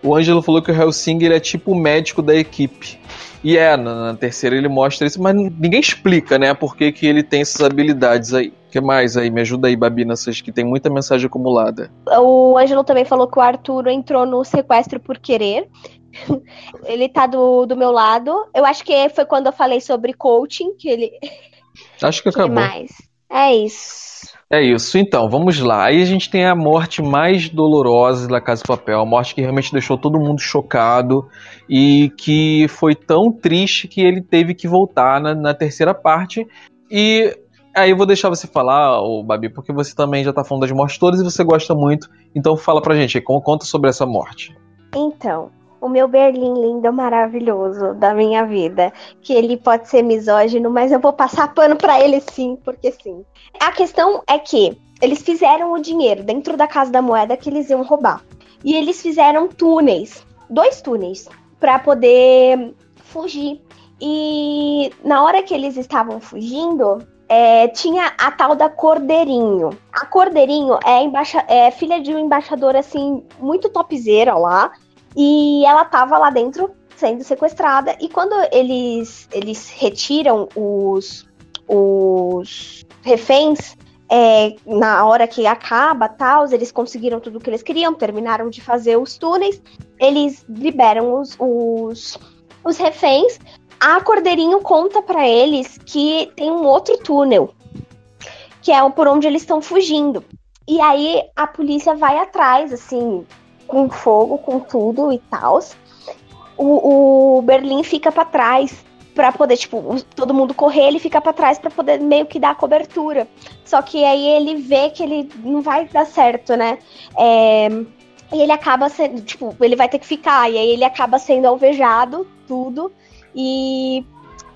A: O Ângelo falou que o Hellsinger é tipo o médico da equipe. E é, na, na, terceira ele mostra isso, mas ninguém explica, né, por que, que ele tem essas habilidades aí. O que mais aí? Me ajuda aí, Babi, nessas que tem muita mensagem acumulada.
B: O Ângelo também falou que o Arturo entrou no sequestro por querer. ele tá do, do meu lado. Eu acho que foi quando eu falei sobre coaching que ele.
A: Acho que acabou.
B: mais. É isso.
A: É isso, então, vamos lá. Aí a gente tem a morte mais dolorosa da Casa de Papel, a morte que realmente deixou todo mundo chocado e que foi tão triste que ele teve que voltar na, na terceira parte. E aí eu vou deixar você falar, o Babi, porque você também já tá falando das mortes todas e você gosta muito. Então fala pra gente, conta sobre essa morte.
B: Então, o meu Berlim lindo, maravilhoso da minha vida. Que ele pode ser misógino, mas eu vou passar pano para ele sim, porque sim. A questão é que eles fizeram o dinheiro dentro da casa da moeda que eles iam roubar. E eles fizeram túneis, dois túneis, para poder fugir. E na hora que eles estavam fugindo, é, tinha a tal da Cordeirinho. A Cordeirinho é, é, filha de um embaixador, assim, muito topzeira lá. E ela tava lá dentro sendo sequestrada. E quando eles, eles retiram os, os reféns, é, na hora que acaba, tal, eles conseguiram tudo o que eles queriam, terminaram de fazer os túneis, eles liberam os, os, os reféns. A Cordeirinho conta para eles que tem um outro túnel, que é por onde eles estão fugindo. E aí a polícia vai atrás, assim, com fogo, com tudo e tal. O, o Berlim fica para trás para poder, tipo, todo mundo correr, ele fica para trás para poder meio que dar cobertura. Só que aí ele vê que ele não vai dar certo, né? É, e ele acaba sendo, tipo, ele vai ter que ficar, e aí ele acaba sendo alvejado, tudo, e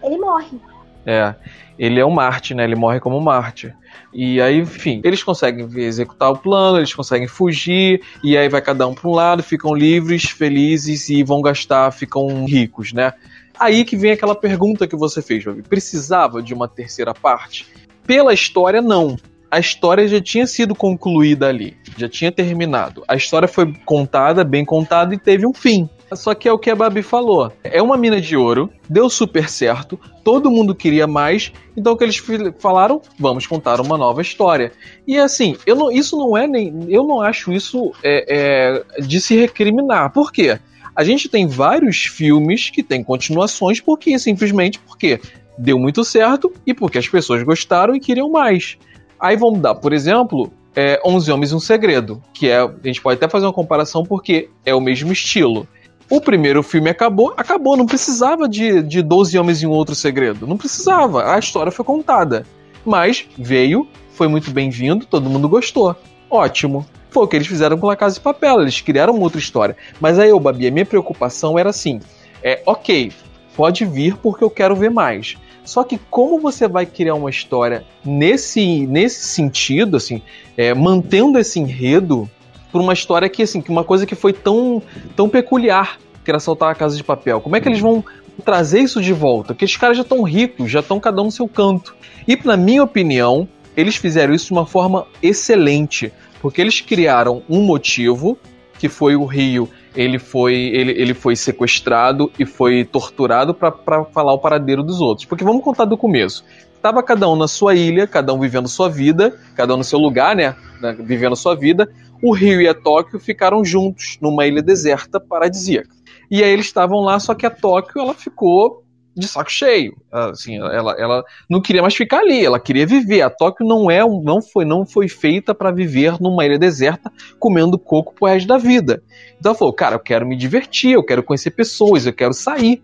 B: ele morre.
A: É, ele é um Marte, né? Ele morre como Marte. E aí, enfim, eles conseguem executar o plano, eles conseguem fugir, e aí vai cada um para um lado, ficam livres, felizes e vão gastar, ficam ricos, né? Aí que vem aquela pergunta que você fez, Babi. Precisava de uma terceira parte? Pela história, não. A história já tinha sido concluída ali, já tinha terminado. A história foi contada, bem contada e teve um fim. Só que é o que a Babi falou. É uma mina de ouro, deu super certo, todo mundo queria mais, então o que eles falaram? Vamos contar uma nova história. E assim, eu não, isso não é nem. Eu não acho isso é, é, de se recriminar. Por quê? A gente tem vários filmes que têm continuações porque simplesmente porque deu muito certo e porque as pessoas gostaram e queriam mais. Aí vamos dar, por exemplo, é, 11 Homens e um Segredo, que é. A gente pode até fazer uma comparação porque é o mesmo estilo O primeiro filme acabou, acabou, não precisava de, de 12 Homens e um Outro Segredo. Não precisava, a história foi contada. Mas veio, foi muito bem-vindo, todo mundo gostou. Ótimo. Foi o que eles fizeram com La Casa de Papel, eles criaram uma outra história. Mas aí, eu, Babi, a minha preocupação era assim: é, ok, pode vir porque eu quero ver mais. Só que como você vai criar uma história nesse, nesse sentido, assim, é, mantendo esse enredo por uma história que, assim, que uma coisa que foi tão, tão peculiar, que era saltar a casa de papel. Como é que eles vão trazer isso de volta? Porque os caras já estão ricos, já estão cada um no seu canto. E, na minha opinião, eles fizeram isso de uma forma excelente, porque eles criaram um motivo, que foi o Rio, ele foi, ele, ele foi sequestrado e foi torturado para falar o paradeiro dos outros. Porque vamos contar do começo. Tava cada um na sua ilha, cada um vivendo sua vida, cada um no seu lugar, né vivendo sua vida o Rio e a Tóquio ficaram juntos numa ilha deserta paradisíaca. E aí eles estavam lá, só que a Tóquio ela ficou de saco cheio. Assim, ela, ela não queria mais ficar ali, ela queria viver. A Tóquio não é, não foi, não foi feita para viver numa ilha deserta comendo coco pro resto da vida. Então ela falou, cara, eu quero me divertir, eu quero conhecer pessoas, eu quero sair.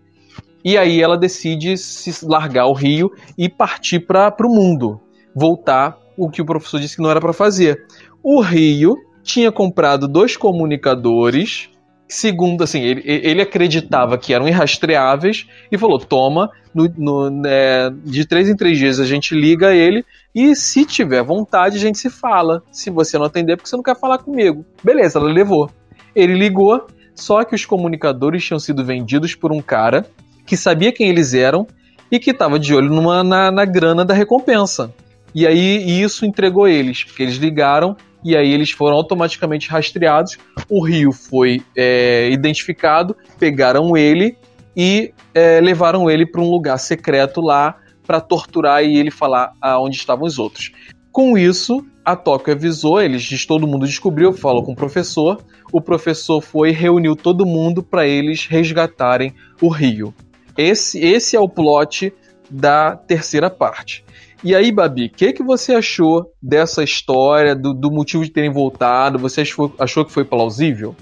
A: E aí ela decide se largar o Rio e partir para o mundo, voltar o que o professor disse que não era para fazer. O Rio tinha comprado dois comunicadores, segundo, assim, ele, ele acreditava que eram irrastreáveis e falou: toma, no, no, é, de três em três dias a gente liga ele e se tiver vontade a gente se fala. Se você não atender, porque você não quer falar comigo. Beleza, ela levou. Ele ligou, só que os comunicadores tinham sido vendidos por um cara que sabia quem eles eram e que estava de olho numa, na, na grana da recompensa. E aí isso entregou eles, porque eles ligaram e aí eles foram automaticamente rastreados. O rio foi é, identificado, pegaram ele e é, levaram ele para um lugar secreto lá para torturar e ele falar aonde estavam os outros. Com isso, a Tóquio avisou, eles todo mundo descobriu, falou com o professor. O professor foi e reuniu todo mundo para eles resgatarem o rio. Esse, esse é o plot da terceira parte. E aí, Babi, o que, que você achou dessa história, do, do, motivo de terem voltado? Você achou, achou que foi plausível?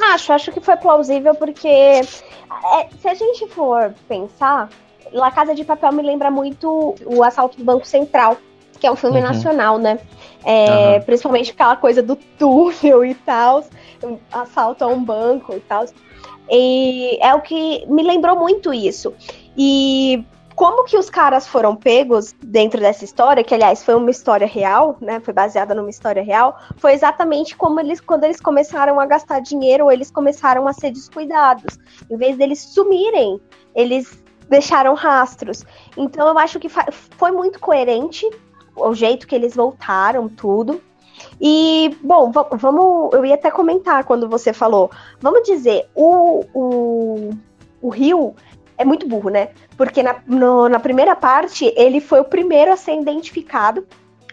B: Acho, acho que foi plausível porque é, se a gente for pensar, La Casa de Papel me lembra muito o Assalto do Banco Central, que é um filme uhum. nacional, né? É, uhum. Principalmente aquela coisa do túnel e tal, assalto a um banco e tal. E é o que me lembrou muito isso. E como que os caras foram pegos dentro dessa história, que aliás foi uma história real, né? Foi baseada numa história real, foi exatamente como eles quando eles começaram a gastar dinheiro, eles começaram a ser descuidados. Em vez deles sumirem, eles deixaram rastros. Então eu acho que foi muito coerente o jeito que eles voltaram, tudo. E, bom, vamos. Eu ia até comentar quando você falou. Vamos dizer, o, o, o Rio é muito burro, né? Porque na, no, na primeira parte, ele foi o primeiro a ser identificado.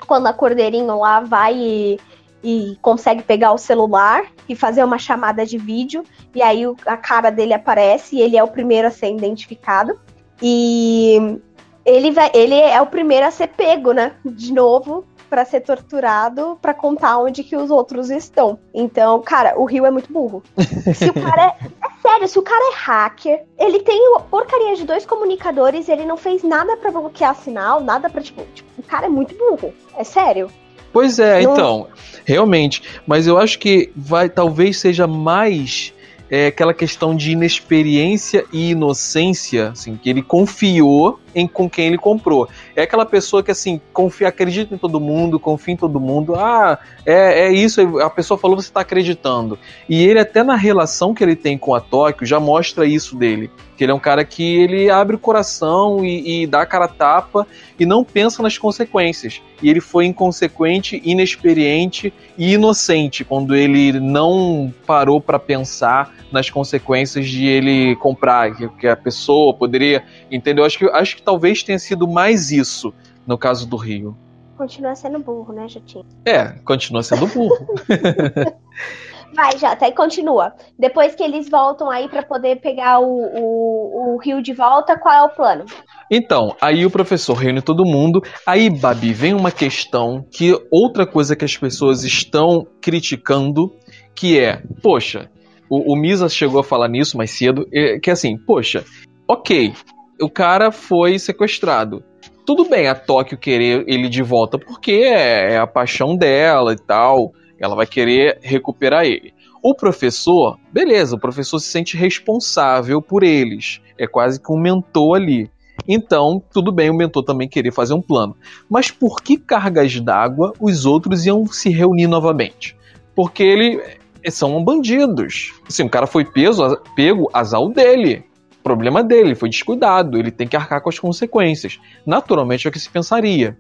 B: Quando a Cordeirinho lá vai e, e consegue pegar o celular e fazer uma chamada de vídeo. E aí o, a cara dele aparece e ele é o primeiro a ser identificado. E ele, vai, ele é o primeiro a ser pego, né? De novo, para ser torturado para contar onde que os outros estão. Então, cara, o Rio é muito burro. Se o cara é, é sério, se o cara é hacker, ele tem porcaria de dois comunicadores, ele não fez nada para bloquear sinal, nada para tipo, tipo, o cara é muito burro. É sério.
A: Pois é, não... então, realmente, mas eu acho que vai talvez seja mais é, aquela questão de inexperiência e inocência, assim, que ele confiou em com quem ele comprou. É aquela pessoa que assim confia, acredita em todo mundo, confia em todo mundo. Ah, é, é isso. A pessoa falou, você está acreditando. E ele até na relação que ele tem com a Tóquio já mostra isso dele. Que ele é um cara que ele abre o coração e, e dá a cara a tapa e não pensa nas consequências. E ele foi inconsequente, inexperiente e inocente quando ele não parou para pensar nas consequências de ele comprar, que, que a pessoa poderia, entendeu? Acho que acho que talvez tenha sido mais isso no caso do Rio.
B: Continua sendo burro, né, Jatinho?
A: É, continua sendo burro.
B: Vai, Jota, aí continua. Depois que eles voltam aí para poder pegar o, o, o, Rio de volta, qual é o plano?
A: Então, aí o professor reúne todo mundo. Aí, Babi, vem uma questão que outra coisa que as pessoas estão criticando, que é, poxa, o, o Misa chegou a falar nisso mais cedo, é, que assim, poxa, ok, o cara foi sequestrado. Tudo bem a Tóquio querer ele de volta, porque é, é a paixão dela e tal. Ela vai querer recuperar ele. O professor, beleza, o professor se sente responsável por eles. É quase que um mentor ali. Então, tudo bem o mentor também querer fazer um plano. Mas por que cargas d'água os outros iam se reunir novamente? Porque ele são bandidos. Assim, o cara foi peso, pego, azar dele. Problema dele, foi descuidado, ele tem que arcar com as consequências. Naturalmente é o que se pensaria.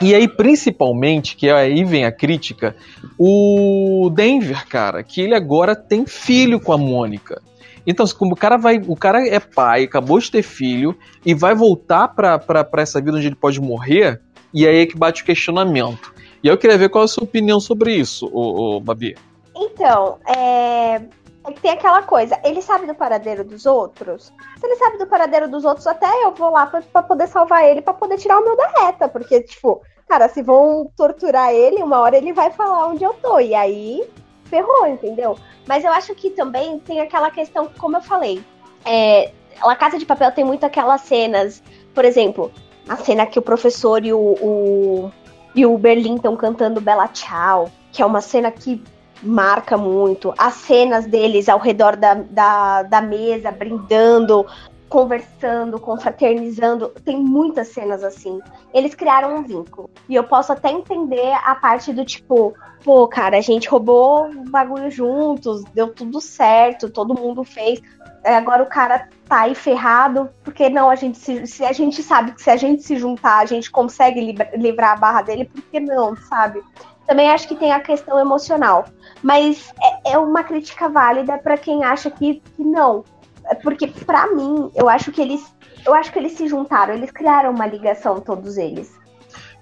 A: E aí, principalmente, que aí vem a crítica, o Denver, cara, que ele agora tem filho com a Mônica. Então, como o cara vai. O cara é pai, acabou de ter filho, e vai voltar pra, pra, pra essa vida onde ele pode morrer, e aí é que bate o questionamento. E eu queria ver qual é a sua opinião sobre isso, ô Babi.
B: Então, é... é que tem aquela coisa, ele sabe do paradeiro dos outros? Se ele sabe do paradeiro dos outros, até eu vou lá pra, pra poder salvar ele, pra poder tirar o meu da reta, porque, tipo, cara, se vão torturar ele, uma hora ele vai falar onde eu tô, e aí ferrou, entendeu? Mas eu acho que também tem aquela questão, como eu falei, é, a Casa de Papel tem muito aquelas cenas, por exemplo, a cena que o professor e o, o e o Berlim estão cantando Bella Ciao, que é uma cena que marca muito. As cenas deles ao redor da, da, da mesa, brindando, conversando, confraternizando. Tem muitas cenas assim. Eles criaram um vínculo. E eu posso até entender a parte do tipo, pô, cara, a gente roubou o bagulho juntos, deu tudo certo, todo mundo fez. É, agora o cara tá aí ferrado, porque não, a gente se, se a gente sabe que se a gente se juntar, a gente consegue livrar a barra dele, por que não, sabe? Também acho que tem a questão emocional. Mas é, é uma crítica válida para quem acha que, que não. É porque, para mim, eu acho que eles. Eu acho que eles se juntaram, eles criaram uma ligação, todos eles.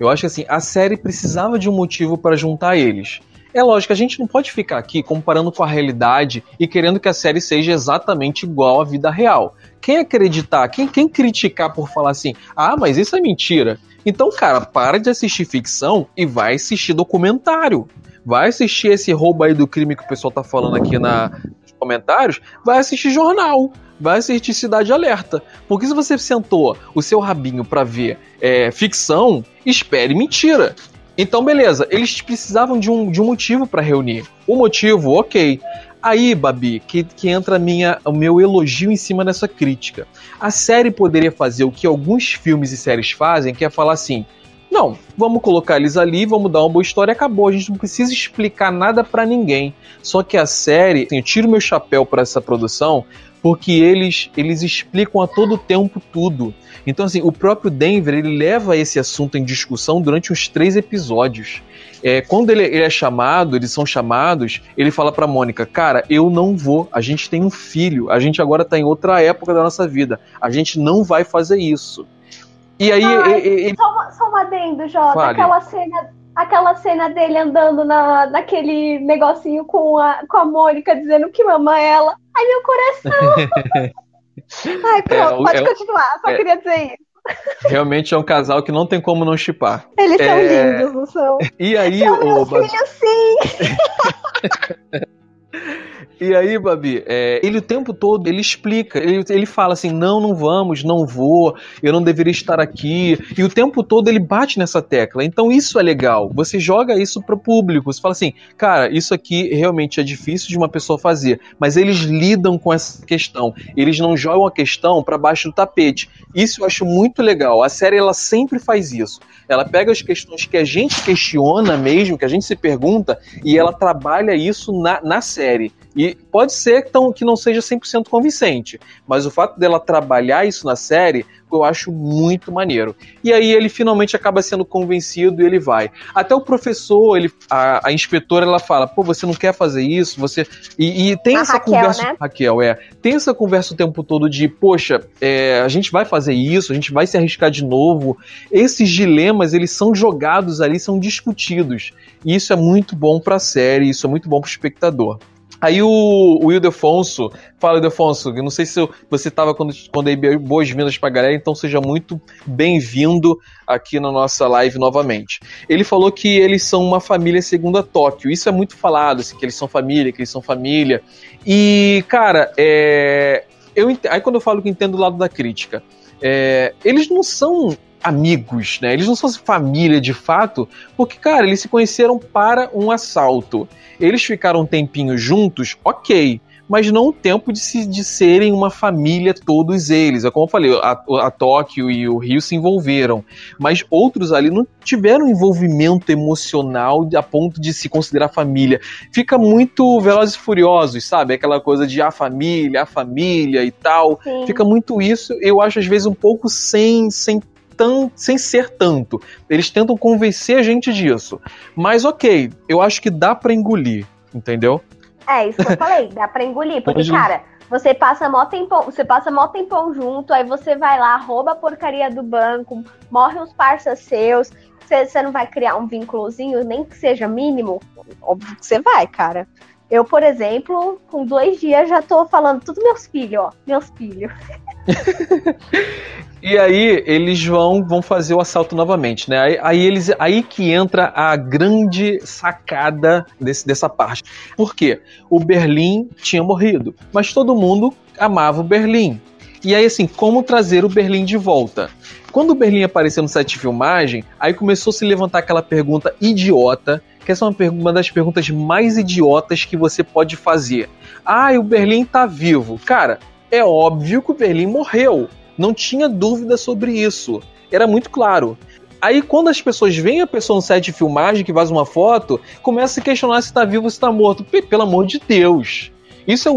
A: Eu acho que assim, a série precisava de um motivo para juntar eles. É lógico, a gente não pode ficar aqui comparando com a realidade e querendo que a série seja exatamente igual à vida real. Quem acreditar, quem, quem criticar por falar assim, ah, mas isso é mentira. Então, cara, para de assistir ficção e vai assistir documentário. Vai assistir esse roubo aí do crime que o pessoal tá falando aqui na, nos comentários. Vai assistir jornal. Vai assistir Cidade Alerta. Porque se você sentou o seu rabinho para ver é, ficção, espere mentira. Então, beleza, eles precisavam de um, de um motivo para reunir. O motivo, ok. Aí, Babi, que, que entra minha, o meu elogio em cima dessa crítica. A série poderia fazer o que alguns filmes e séries fazem, que é falar assim: não, vamos colocar eles ali, vamos dar uma boa história acabou. A gente não precisa explicar nada para ninguém. Só que a série, assim, eu tiro meu chapéu para essa produção, porque eles, eles explicam a todo tempo tudo. Então, assim, o próprio Denver ele leva esse assunto em discussão durante uns três episódios. É, quando ele, ele, é chamado, eles são chamados, ele fala pra Mônica: Cara, eu não vou, a gente tem um filho, a gente agora tá em outra época da nossa vida, a gente não vai fazer isso. E aí.
B: Ai, ele... só, uma, só um adendo, Jota, Fale. aquela cena aquela cena dele andando na, naquele negocinho com a, com a Mônica dizendo que mamãe ela. Ai, meu coração! Ai, pronto, é, pode é, continuar, só é, queria dizer isso.
A: Realmente é um casal que não tem como não chipar.
B: Eles são é, lindos, não são?
A: E aí,
B: são o. Filhos, sim!
A: E aí, Babi, é, ele o tempo todo ele explica, ele, ele fala assim: não, não vamos, não vou, eu não deveria estar aqui. E o tempo todo ele bate nessa tecla. Então isso é legal. Você joga isso para o público. Você fala assim, cara, isso aqui realmente é difícil de uma pessoa fazer, mas eles lidam com essa questão. Eles não jogam a questão para baixo do tapete. Isso eu acho muito legal. A série ela sempre faz isso. Ela pega as questões que a gente questiona mesmo, que a gente se pergunta, e ela trabalha isso na, na série. E pode ser tão, que não seja 100% convincente, mas o fato dela trabalhar isso na série, eu acho muito maneiro. E aí ele finalmente acaba sendo convencido e ele vai. Até o professor, ele, a, a inspetora, ela fala: pô, você não quer fazer isso? Você. E, e tem a essa Raquel, conversa. Né? Raquel, é. Tem essa conversa o tempo todo de: poxa, é, a gente vai fazer isso, a gente vai se arriscar de novo. Esses dilemas, eles são jogados ali, são discutidos. E isso é muito bom para a série, isso é muito bom para o espectador. Aí o, o Ildefonso, fala Ildefonso, não sei se você estava quando, quando aí boas-vindas pra galera, então seja muito bem-vindo aqui na nossa live novamente. Ele falou que eles são uma família segundo a Tóquio, isso é muito falado, assim, que eles são família, que eles são família. E, cara, é, eu, aí quando eu falo que entendo o lado da crítica, é, eles não são amigos, né? Eles não são família de fato, porque, cara, eles se conheceram para um assalto. Eles ficaram um tempinho juntos, ok mas não o tempo de, se, de serem uma família todos eles. É como eu falei, a, a Tóquio e o Rio se envolveram, mas outros ali não tiveram envolvimento emocional a ponto de se considerar família. Fica muito Velozes e Furiosos, sabe? Aquela coisa de a família, a família e tal. Sim. Fica muito isso, eu acho às vezes um pouco sem, sem Tão, sem ser tanto. Eles tentam convencer a gente disso. Mas ok, eu acho que dá para engolir, entendeu?
B: É, isso que eu falei, dá pra engolir. Porque, Pode... cara, você passa mó tempão, você passa mó tempão junto, aí você vai lá, rouba a porcaria do banco, morre uns parceiros seus, você, você não vai criar um vínculozinho, nem que seja mínimo? Óbvio que você vai, cara. Eu, por exemplo, com dois dias já tô falando tudo meus filhos, ó. Meus filhos.
A: e aí eles vão, vão fazer o assalto novamente, né? Aí, aí, eles, aí que entra a grande sacada desse, dessa parte. Por quê? O Berlim tinha morrido, mas todo mundo amava o Berlim. E aí, assim, como trazer o Berlim de volta? Quando o Berlim apareceu no set de filmagem, aí começou a se levantar aquela pergunta idiota, que essa é uma, uma das perguntas mais idiotas que você pode fazer. Ah, o Berlim tá vivo. Cara, é óbvio que o Berlim morreu. Não tinha dúvida sobre isso. Era muito claro. Aí, quando as pessoas veem a pessoa no set de filmagem que faz uma foto, começa a questionar se está vivo ou se está morto. Pelo amor de Deus. Isso é,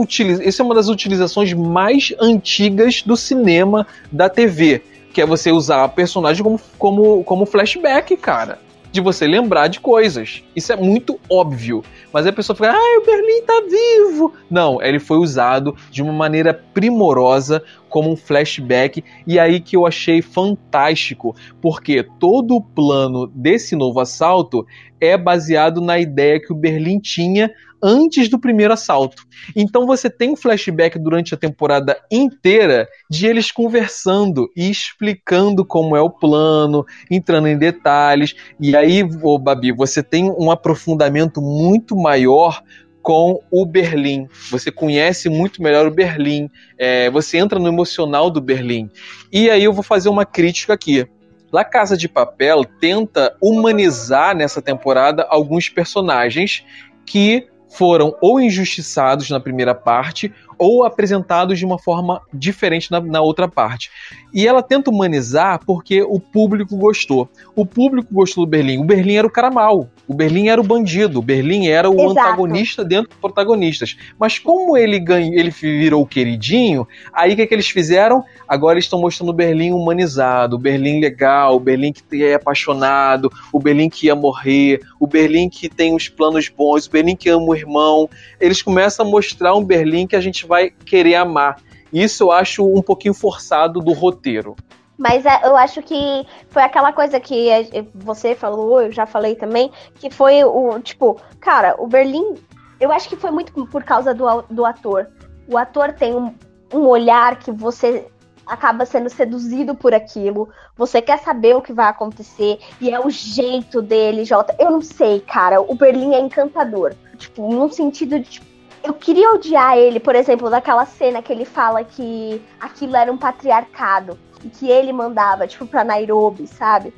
A: isso é uma das utilizações mais antigas do cinema, da TV. Que é você usar a personagem como, como, como flashback, cara de você lembrar de coisas. Isso é muito óbvio. Mas a pessoa fica, ah, o Berlim tá vivo. Não, ele foi usado de uma maneira primorosa como um flashback e aí que eu achei fantástico, porque todo o plano desse novo assalto é baseado na ideia que o Berlim tinha antes do primeiro assalto. Então você tem um flashback durante a temporada inteira de eles conversando e explicando como é o plano, entrando em detalhes. E aí, ô Babi, você tem um aprofundamento muito maior com o Berlim. Você conhece muito melhor o Berlim. É, você entra no emocional do Berlim. E aí eu vou fazer uma crítica aqui. La Casa de Papel tenta humanizar nessa temporada alguns personagens que foram ou injustiçados na primeira parte ou apresentados de uma forma diferente na, na, outra parte. E ela tenta humanizar porque o público gostou. O público gostou do Berlim. O Berlim era o cara mal. O Berlim era o bandido. O Berlim era o Exato. antagonista dentro dos protagonistas. Mas como ele ganhou, ele virou o queridinho, aí o que, é que eles fizeram? Agora eles estão mostrando o Berlim humanizado, o Berlim legal, o Berlim que é apaixonado, o Berlim que ia morrer, o Berlim que tem os planos bons, o Berlim que ama o irmão. Eles começam a mostrar um Berlim que a gente vai querer amar. Isso eu acho um pouquinho forçado do roteiro.
B: Mas é, eu acho que foi aquela coisa que você falou, eu já falei também, que foi o, tipo, cara, o Berlim, eu acho que foi muito por causa do, do ator. O ator tem um, um olhar que você acaba sendo seduzido por aquilo, você quer saber o que vai acontecer, e é o jeito dele, Jota. Eu não sei, cara, o Berlim é encantador. Tipo, num sentido de, tipo, eu queria odiar ele, por exemplo, daquela cena que ele fala que aquilo era um patriarcado e que ele mandava, tipo, pra Nairobi, sabe?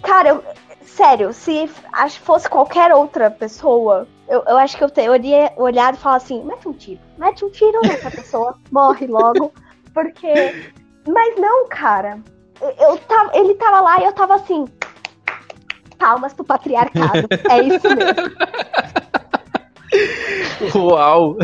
B: Cara, eu, sério, se fosse qualquer outra pessoa, eu, eu acho que eu teria olhado e falar assim: mete um tiro, mete um tiro nessa pessoa, morre logo, porque. Mas não, cara. Eu, tava, ele tava lá e eu tava assim. Palmas pro patriarcado. É isso mesmo.
A: Uau!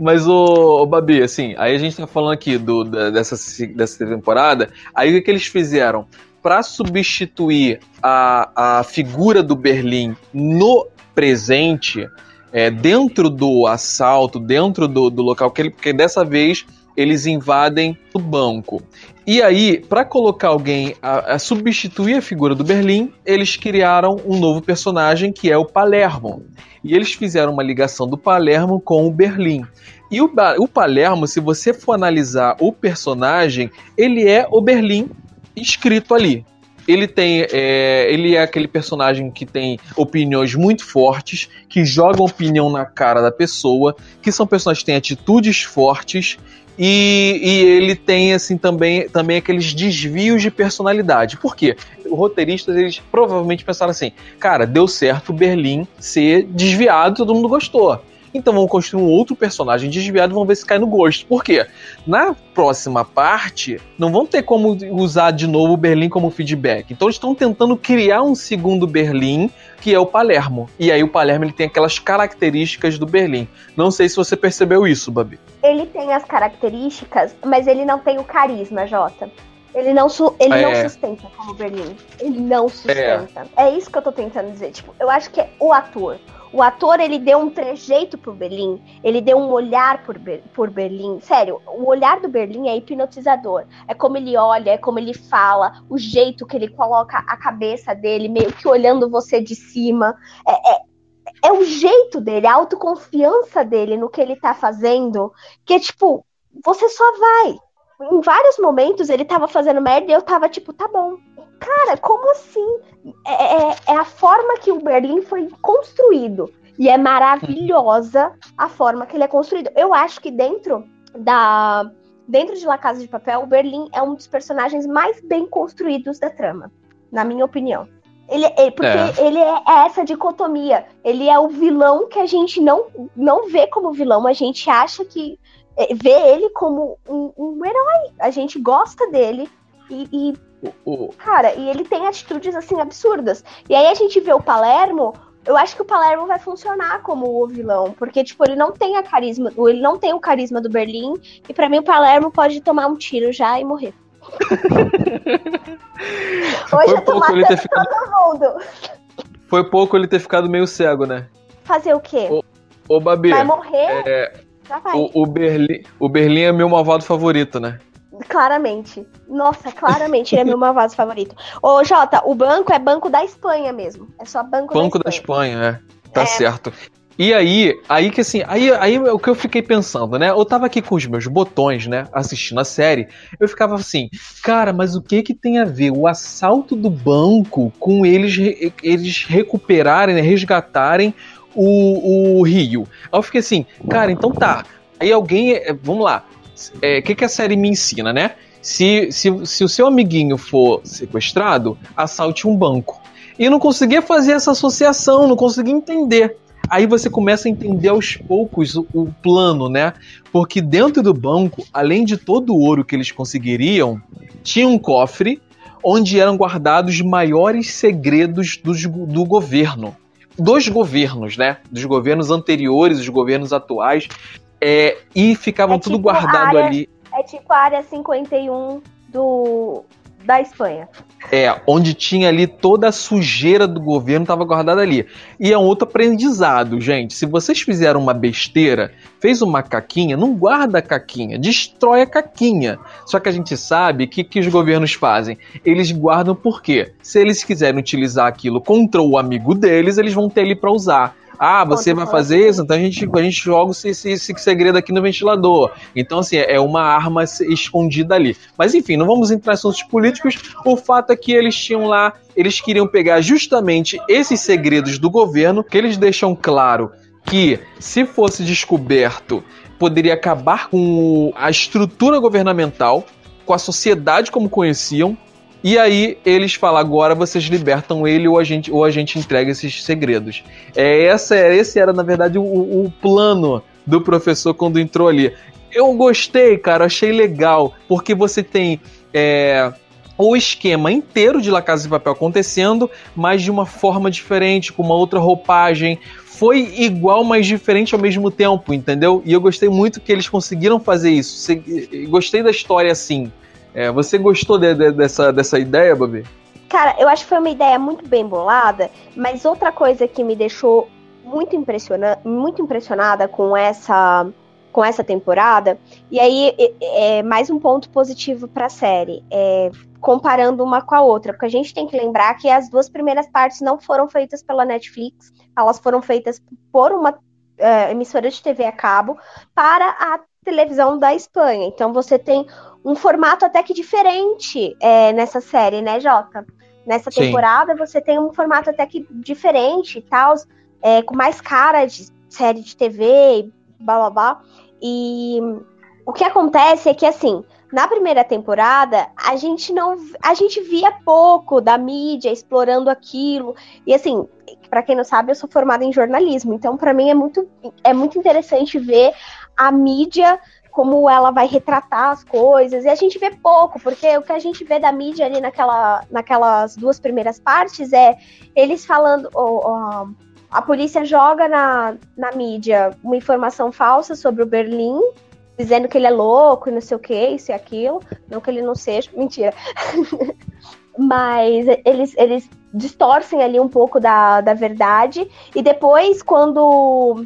A: Mas o, o, Babi, assim, aí a gente tá falando aqui do, dessa, dessa temporada, aí o que, que eles fizeram? Para substituir a, a figura do Berlim no presente, é, dentro do assalto, dentro do, do local, que ele, porque dessa vez eles invadem o banco. E aí, para colocar alguém a, a, substituir a figura do Berlim, eles criaram um novo personagem que é o Palermo. E eles fizeram uma ligação do Palermo com o Berlim. E o, o Palermo, se você for analisar o personagem, ele é o Berlim escrito ali. Ele tem. É, ele é aquele personagem que tem opiniões muito fortes, que jogam opinião na cara da pessoa, que são personagens que têm atitudes fortes. E, e, ele tem assim também, também aqueles desvios de personalidade. Por quê? Os roteiristas eles provavelmente pensaram assim: cara, deu certo Berlim ser desviado, todo mundo gostou. Então vamos construir um outro personagem desviado e vamos ver se cai no gosto. Por quê? Na próxima parte, não vão ter como usar de novo o Berlim como feedback. Então eles estão tentando criar um segundo Berlim, que é o Palermo. E aí o Palermo ele tem aquelas características do Berlim. Não sei se você percebeu isso, Babi.
B: Ele tem as características, mas ele não tem o carisma, Jota. Ele não, ele é. não sustenta como Berlim. Ele não sustenta. É. é isso que eu tô tentando dizer. Tipo, eu acho que é o ator. O ator, ele deu um trejeito pro Berlim, ele deu um olhar por, Ber por Berlim. Sério, o olhar do Berlim é hipnotizador. É como ele olha, é como ele fala, o jeito que ele coloca a cabeça dele, meio que olhando você de cima. É, é, é o jeito dele, a autoconfiança dele no que ele tá fazendo, que tipo, você só vai. Em vários momentos ele tava fazendo merda e eu tava tipo, tá bom, cara, como assim? É, é, é, a forma que o Berlim foi construído. E é maravilhosa a forma que ele é construído. Eu acho que dentro da. Dentro de La Casa de Papel, o Berlim é um dos personagens mais bem construídos da trama, na minha opinião. Ele, ele porque é. ele é, é essa dicotomia. Ele é o vilão que a gente não, não vê como vilão, a gente acha que é, vê ele como um, um herói. A gente gosta dele e, e o, Cara, e ele tem atitudes assim absurdas. E aí a gente vê o Palermo, eu acho que o Palermo vai funcionar como o vilão, porque tipo, ele não tem a carisma, ele não tem o carisma do Berlim, e para mim o Palermo pode tomar um tiro já e morrer.
A: Hoje Foi eu tô matando ter ficado... todo mundo. Foi pouco ele ter ficado meio cego, né?
B: Fazer o quê?
A: Ô, ô Babi,
B: vai morrer?
A: É... Vai. O, o, Berlim, o Berlim é meu malvado favorito, né?
B: Claramente. Nossa, claramente ele é meu malvado favorito. Ô, Jota, o banco é banco da Espanha mesmo. É só banco,
A: banco da Espanha. Banco da Espanha, é. Tá é. certo. E aí, aí que assim, aí, aí o que eu fiquei pensando, né? Eu tava aqui com os meus botões, né, assistindo a série, eu ficava assim, cara, mas o que que tem a ver o assalto do banco com eles eles recuperarem, né, resgatarem o, o Rio? Aí eu fiquei assim, cara, então tá. Aí alguém, é, vamos lá, o é, que, que a série me ensina, né? Se, se, se o seu amiguinho for sequestrado, assalte um banco. E eu não conseguia fazer essa associação, não conseguia entender. Aí você começa a entender aos poucos o, o, plano, né? Porque dentro do banco, além de todo o ouro que eles conseguiriam, tinha um cofre onde eram guardados os maiores segredos do, do governo. Dos governos, né? Dos governos anteriores, dos governos atuais. É, e ficavam é tudo tipo guardado
B: área,
A: ali.
B: É tipo a área 51 do, da Espanha.
A: É, onde tinha ali toda a sujeira do governo estava guardada ali. E é um outro aprendizado, gente. Se vocês fizeram uma besteira, fez uma caquinha, não guarda a caquinha, destrói a caquinha. Só que a gente sabe que que os governos fazem? Eles guardam por quê? Se eles quiserem utilizar aquilo contra o amigo deles, eles vão ter ele para usar. Ah, você vai fazer isso? Então a gente, a gente joga esse, esse, esse, segredo aqui no ventilador. Então, assim, é uma arma escondida ali. Mas enfim, não vamos entrar em assuntos políticos. O fato é que eles tinham lá, eles queriam pegar justamente esses segredos do governo, que eles deixam claro que, se fosse descoberto, poderia acabar com a estrutura governamental, com a sociedade como conheciam, e aí eles falam: agora vocês libertam ele ou a gente, ou a gente entrega esses segredos. É, essa, esse era, na verdade, o, o plano do professor quando entrou ali. Eu gostei, cara, achei legal, porque você tem. É, o esquema inteiro de La Casa de Papel acontecendo, mas de uma forma diferente, com uma outra roupagem. Foi igual, mas diferente ao mesmo tempo, entendeu? E eu gostei muito que eles conseguiram fazer isso. Gostei da história assim. É, você gostou de, de, dessa, dessa ideia, Babi?
B: Cara, eu acho que foi uma ideia muito bem bolada, mas outra coisa que me deixou muito, impressiona muito impressionada com essa com essa temporada. E aí, é, é mais um ponto positivo para a série, é, comparando uma com a outra, porque a gente tem que lembrar que as duas primeiras partes não foram feitas pela Netflix, elas foram feitas por uma é, emissora de TV a cabo para a televisão da Espanha. Então você tem um formato até que diferente é, nessa série, né, Jota? Nessa Sim. temporada você tem um formato até que diferente e tal, é, com mais cara de série de TV, blá blá blá. E o que acontece é que, assim, na primeira temporada, a gente não. A gente via pouco da mídia explorando aquilo. E assim, para quem não sabe, eu sou formada em jornalismo. Então, para mim, é muito, é muito interessante ver a mídia como ela vai retratar as coisas. E a gente vê pouco, porque o que a gente vê da mídia ali naquela, naquelas duas primeiras partes é eles falando. Oh, a polícia joga na, na mídia uma informação falsa sobre o Berlim, dizendo que ele é louco e não sei o que, isso e aquilo. Não que ele não seja, mentira. Mas eles, eles distorcem ali um pouco da, da verdade. E depois, quando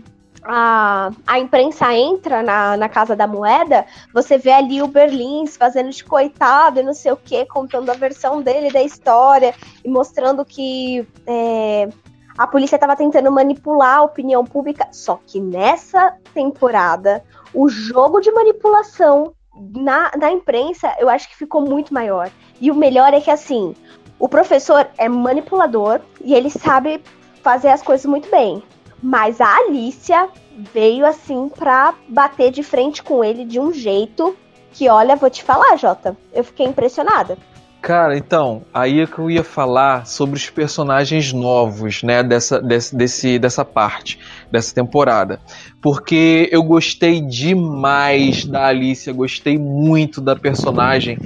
B: a, a imprensa entra na, na Casa da Moeda, você vê ali o Berlins fazendo de coitado e não sei o que, contando a versão dele da história e mostrando que é, a polícia estava tentando manipular a opinião pública. Só que nessa temporada, o jogo de manipulação na, na imprensa eu acho que ficou muito maior. E o melhor é que assim, o professor é manipulador e ele sabe fazer as coisas muito bem. Mas a Alicia veio assim pra bater de frente com ele de um jeito que, olha, vou te falar, Jota, eu fiquei impressionada.
A: Cara, então, aí é que eu ia falar sobre os personagens novos, né, dessa, desse, desse, dessa parte, dessa temporada. Porque eu gostei demais da Alicia, gostei muito da personagem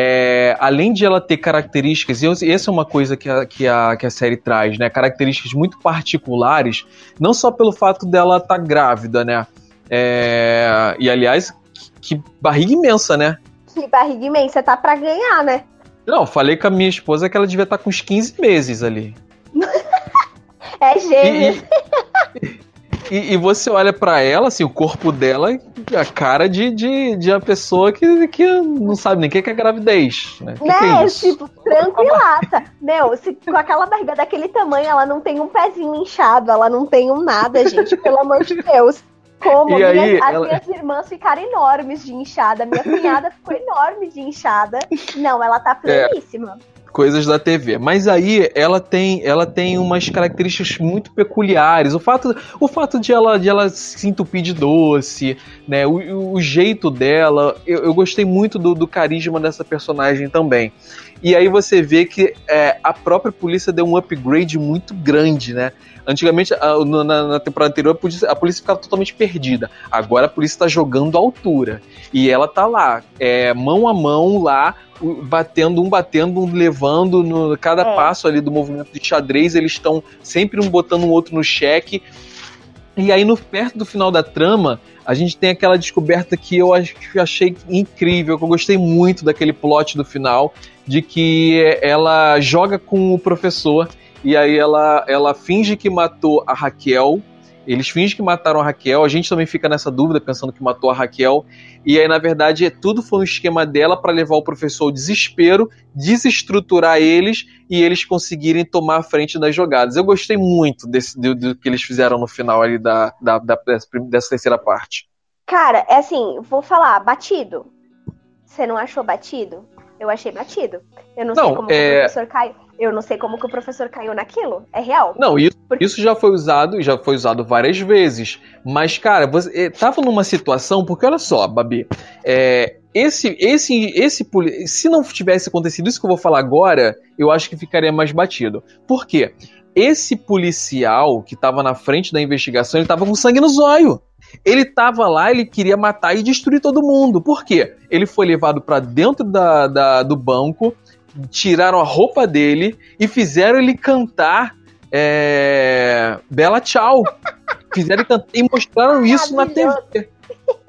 A: é, além de ela ter características, e essa é uma coisa que a, que, a, que a série traz, né? Características muito particulares, não só pelo fato dela estar tá grávida, né? É, e aliás, que, que barriga imensa, né?
B: Que barriga imensa, tá pra ganhar, né?
A: Não, falei com a minha esposa que ela devia estar tá com uns 15 meses ali.
B: é gêmeos.
A: E, e, e, e, você olha para ela, assim, o corpo dela, a cara de, de, de uma pessoa que, que não sabe nem o que é gravidez, né? Que
B: né?
A: Que é
B: tipo, tranquilata. Meu, se com aquela barriga daquele tamanho, ela não tem um pezinho inchado, ela não tem um nada, gente, pelo amor de Deus. Como minha, aí, as ela... minhas irmãs ficaram enormes de inchada, minha cunhada ficou enorme de inchada. Não, ela tá é. pleníssima.
A: É coisas da TV. Mas aí ela tem, ela tem umas características muito peculiares. O fato, o fato de ela, de ela se entupir de doce, né? O, o jeito dela, eu, eu gostei muito do, do, carisma dessa personagem também. E aí você vê que é, a própria polícia deu um upgrade muito grande, né? Antigamente, na, na temporada anterior, a polícia, a polícia, ficava totalmente perdida. Agora a polícia está jogando a altura. E ela tá lá, é, mão a mão lá, batendo, um batendo, um levando, no cada é. passo ali do movimento de xadrez, eles estão sempre um botando um outro no cheque. E aí, no, perto do final da trama, a gente tem aquela descoberta que eu achei incrível, que eu gostei muito daquele plot do final, de que ela joga com o professor e aí ela, ela finge que matou a Raquel eles fingem que mataram a Raquel, a gente também fica nessa dúvida, pensando que matou a Raquel. E aí, na verdade, tudo foi um esquema dela para levar o professor ao desespero, desestruturar eles e eles conseguirem tomar a frente das jogadas. Eu gostei muito desse, do, do que eles fizeram no final ali da, da, da dessa, dessa terceira parte.
B: Cara, é assim, vou falar, batido. Você não achou batido? Eu achei batido. Eu não, não sei como é... o professor caiu. Eu não sei como que o professor caiu naquilo. É real.
A: Não, isso, Porque... isso já foi usado e já foi usado várias vezes. Mas, cara, você eh, tava numa situação, porque olha só, Babi, é, esse, esse, esse, se não tivesse acontecido isso que eu vou falar agora, eu acho que ficaria mais batido. Por quê? Esse policial que estava na frente da investigação, ele tava com sangue no zóio. Ele tava lá, ele queria matar e destruir todo mundo. Por quê? Ele foi levado para dentro da, da, do banco, tiraram a roupa dele e fizeram ele cantar é, Bela Tchau. Fizeram ele cantar e mostraram isso na TV.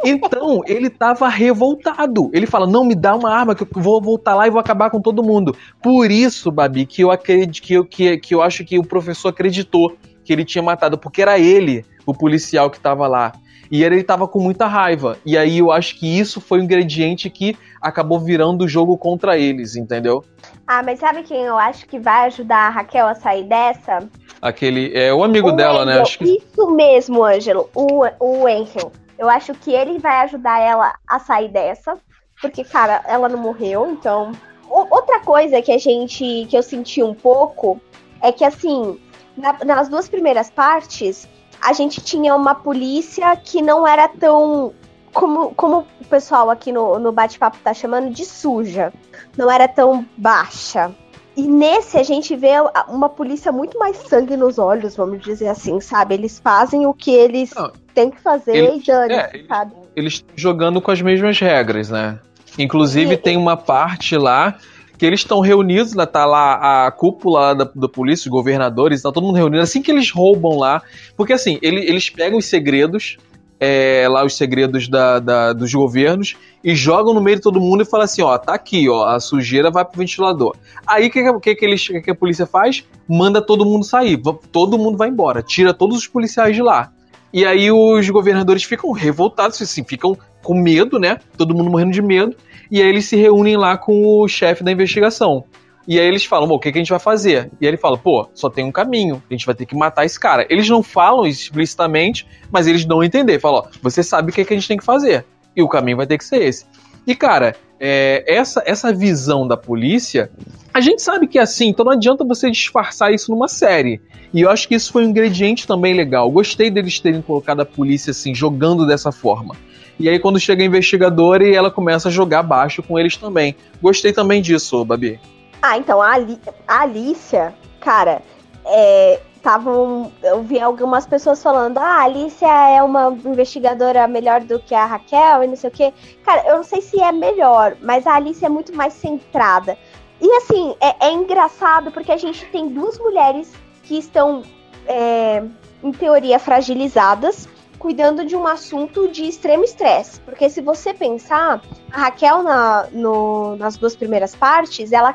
A: Então, ele tava revoltado. Ele fala: "Não me dá uma arma que eu vou voltar lá e vou acabar com todo mundo". Por isso, Babi, que eu acredito que eu, que, que eu acho que o professor acreditou que ele tinha matado, porque era ele, o policial que estava lá. E ele tava com muita raiva. E aí eu acho que isso foi o um ingrediente que acabou virando o jogo contra eles, entendeu?
B: Ah, mas sabe quem eu acho que vai ajudar a Raquel a sair dessa?
A: Aquele. É o amigo o dela,
B: Angel,
A: né?
B: Acho que... Isso mesmo, Ângelo. O, o Angel. Eu acho que ele vai ajudar ela a sair dessa. Porque, cara, ela não morreu, então. O, outra coisa que a gente. que eu senti um pouco é que assim, na, nas duas primeiras partes, a gente tinha uma polícia que não era tão. Como, como o pessoal aqui no, no bate-papo tá chamando de suja. Não era tão baixa. E nesse a gente vê uma polícia muito mais sangue nos olhos, vamos dizer assim, sabe? Eles fazem o que eles Não, têm que fazer eles, e dane é, sabe?
A: Eles estão jogando com as mesmas regras, né? Inclusive e, tem uma parte lá que eles estão reunidos, né, tá lá a cúpula da, da polícia, os governadores, tá todo mundo reunido, assim que eles roubam lá, porque assim, ele, eles pegam os segredos, é, lá os segredos da, da, dos governos e jogam no meio de todo mundo e falam assim, ó, tá aqui, ó, a sujeira vai pro ventilador. Aí o que, que, que, que a polícia faz? Manda todo mundo sair, todo mundo vai embora, tira todos os policiais de lá. E aí os governadores ficam revoltados, assim, ficam com medo, né? Todo mundo morrendo de medo. E aí eles se reúnem lá com o chefe da investigação. E aí eles falam, o que, que a gente vai fazer? E aí ele fala, pô, só tem um caminho, a gente vai ter que matar esse cara. Eles não falam explicitamente, mas eles dão a entender. Falam, ó, você sabe o que, que a gente tem que fazer. E o caminho vai ter que ser esse. E, cara, é, essa, essa visão da polícia, a gente sabe que é assim, então não adianta você disfarçar isso numa série. E eu acho que isso foi um ingrediente também legal. Gostei deles terem colocado a polícia assim, jogando dessa forma. E aí, quando chega a investigadora, e ela começa a jogar baixo com eles também. Gostei também disso, Babi.
B: Ah, então a, Ali a Alicia, cara, é, tavam, eu vi algumas pessoas falando, ah, a Alicia é uma investigadora melhor do que a Raquel e não sei o quê. Cara, eu não sei se é melhor, mas a Alicia é muito mais centrada. E assim, é, é engraçado porque a gente tem duas mulheres que estão, é, em teoria, fragilizadas, cuidando de um assunto de extremo estresse. Porque se você pensar, a Raquel na, no, nas duas primeiras partes, ela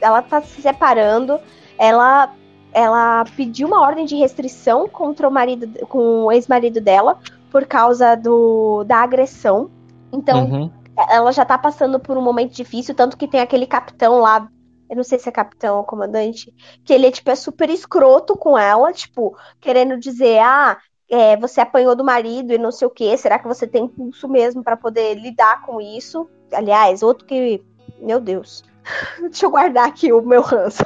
B: ela tá se separando, ela ela pediu uma ordem de restrição contra o marido com o ex-marido dela por causa do, da agressão. Então, uhum. ela já tá passando por um momento difícil, tanto que tem aquele capitão lá, eu não sei se é capitão ou comandante, que ele tipo, é super escroto com ela, tipo, querendo dizer, ah, é, você apanhou do marido e não sei o que, será que você tem impulso mesmo para poder lidar com isso? Aliás, outro que, meu Deus, Deixa eu guardar aqui o meu ranço.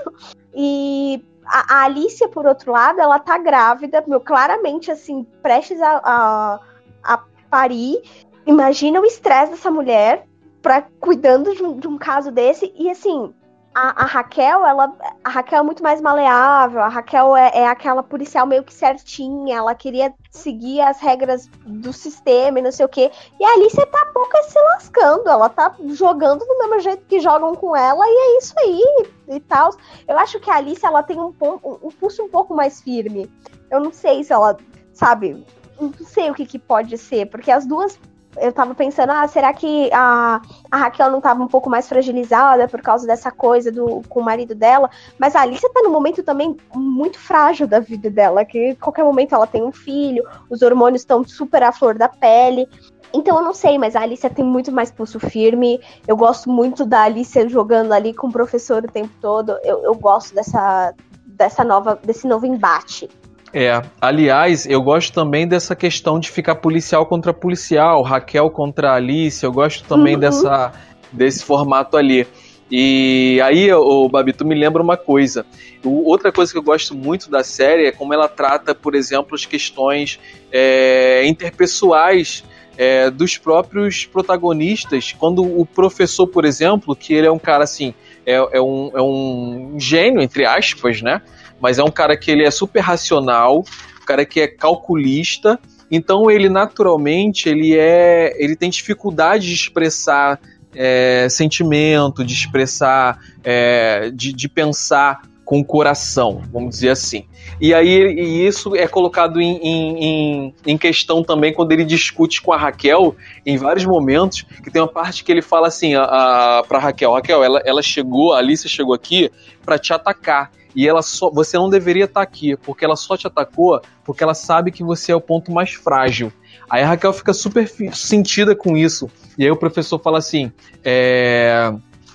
B: E a, a Alicia, por outro lado, ela tá grávida, meu, claramente, assim, prestes a, a, a parir. Imagina o estresse dessa mulher pra, cuidando de um, de um caso desse. E, assim, a, a, Raquel, ela, a Raquel é muito mais maleável, a Raquel é, é, aquela policial meio que certinha, ela queria seguir as regras do sistema e não sei o quê. E a Alice tá pouco se lascando, ela tá jogando do mesmo jeito que jogam com ela, e é isso aí e tal. Eu acho que a Alice ela tem um, um, um pulso um pouco mais firme. Eu não sei se ela, sabe, não sei o que, que pode ser, porque as duas eu tava pensando, ah, será que a, a Raquel não tava um pouco mais fragilizada por causa dessa coisa do, com o marido dela? Mas a Alicia tá num momento também muito frágil da vida dela, que qualquer momento ela tem um filho, os hormônios estão super à flor da pele. Então eu não sei, mas a Alicia tem muito mais pulso firme. Eu gosto muito da Alicia jogando ali com o professor o tempo todo. Eu, eu gosto dessa, dessa nova, desse novo embate.
A: É, aliás, eu gosto também dessa questão de ficar policial contra policial, Raquel contra Alice, eu gosto também uhum. dessa, desse formato ali. E aí, o Babi, tu me lembra uma coisa. O, outra coisa que eu gosto muito da série é como ela trata, por exemplo, as questões é, interpessoais é, dos próprios protagonistas. Quando o professor, por exemplo, que ele é um cara assim, é, é, um, é um gênio, entre aspas, né? Mas é um cara que ele é super racional, um cara que é calculista, então ele naturalmente ele é, ele tem dificuldade de expressar é, sentimento, de expressar, é, de, de pensar com o coração, vamos dizer assim. E aí e isso é colocado em, em, em, questão também quando ele discute com a Raquel em vários momentos, que tem uma parte que ele fala assim a, a, Raquel, Raquel, ela, ela chegou, a Alice chegou aqui para te atacar. E ela só, você não deveria estar tá aqui, porque ela só te atacou porque ela sabe que você é o ponto mais frágil. Aí a Raquel fica super sentida com isso. E aí o professor fala assim: é.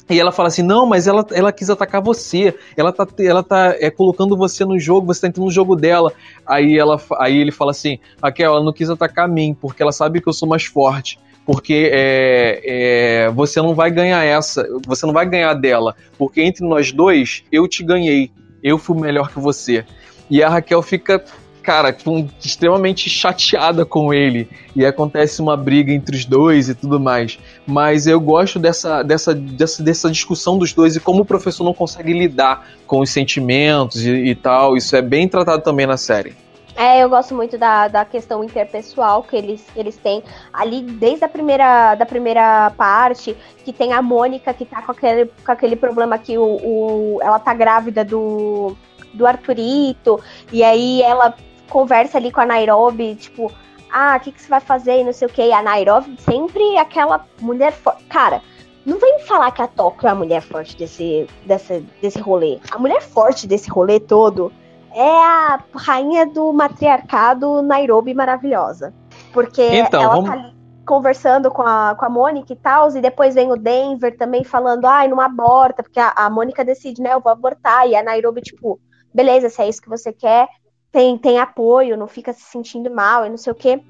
A: E ela fala assim: não, mas ela, ela quis atacar você. Ela tá, ela tá é, colocando você no jogo, você tá entrando no jogo dela. Aí, ela, aí ele fala assim: Raquel, ela não quis atacar a mim, porque ela sabe que eu sou mais forte. Porque é, é, você não vai ganhar essa, você não vai ganhar dela. Porque entre nós dois, eu te ganhei. Eu fui melhor que você. E a Raquel fica cara, extremamente chateada com ele e acontece uma briga entre os dois e tudo mais. Mas eu gosto dessa, dessa, dessa, dessa discussão dos dois e como o professor não consegue lidar com os sentimentos e, e tal. Isso é bem tratado também na série.
B: É, eu gosto muito da, da questão interpessoal que eles, eles têm ali desde a primeira, da primeira parte, que tem a Mônica que tá com aquele, com aquele problema que o, o, ela tá grávida do, do Arthurito, e aí ela conversa ali com a Nairobi, tipo, ah, o que, que você vai fazer e não sei o que. E a Nairobi sempre aquela mulher forte. Cara, não vem falar que a Tóquio é a mulher forte desse, desse, desse rolê. A mulher forte desse rolê todo é a rainha do matriarcado Nairobi maravilhosa. Porque então, ela vamos... tá ali conversando com a, com a Mônica e tal, e depois vem o Denver também falando, ai, não aborta, porque a, a Mônica decide, né, eu vou abortar, e a Nairobi, tipo, beleza, se é isso que você quer, tem, tem apoio, não fica se sentindo mal e não sei o quê.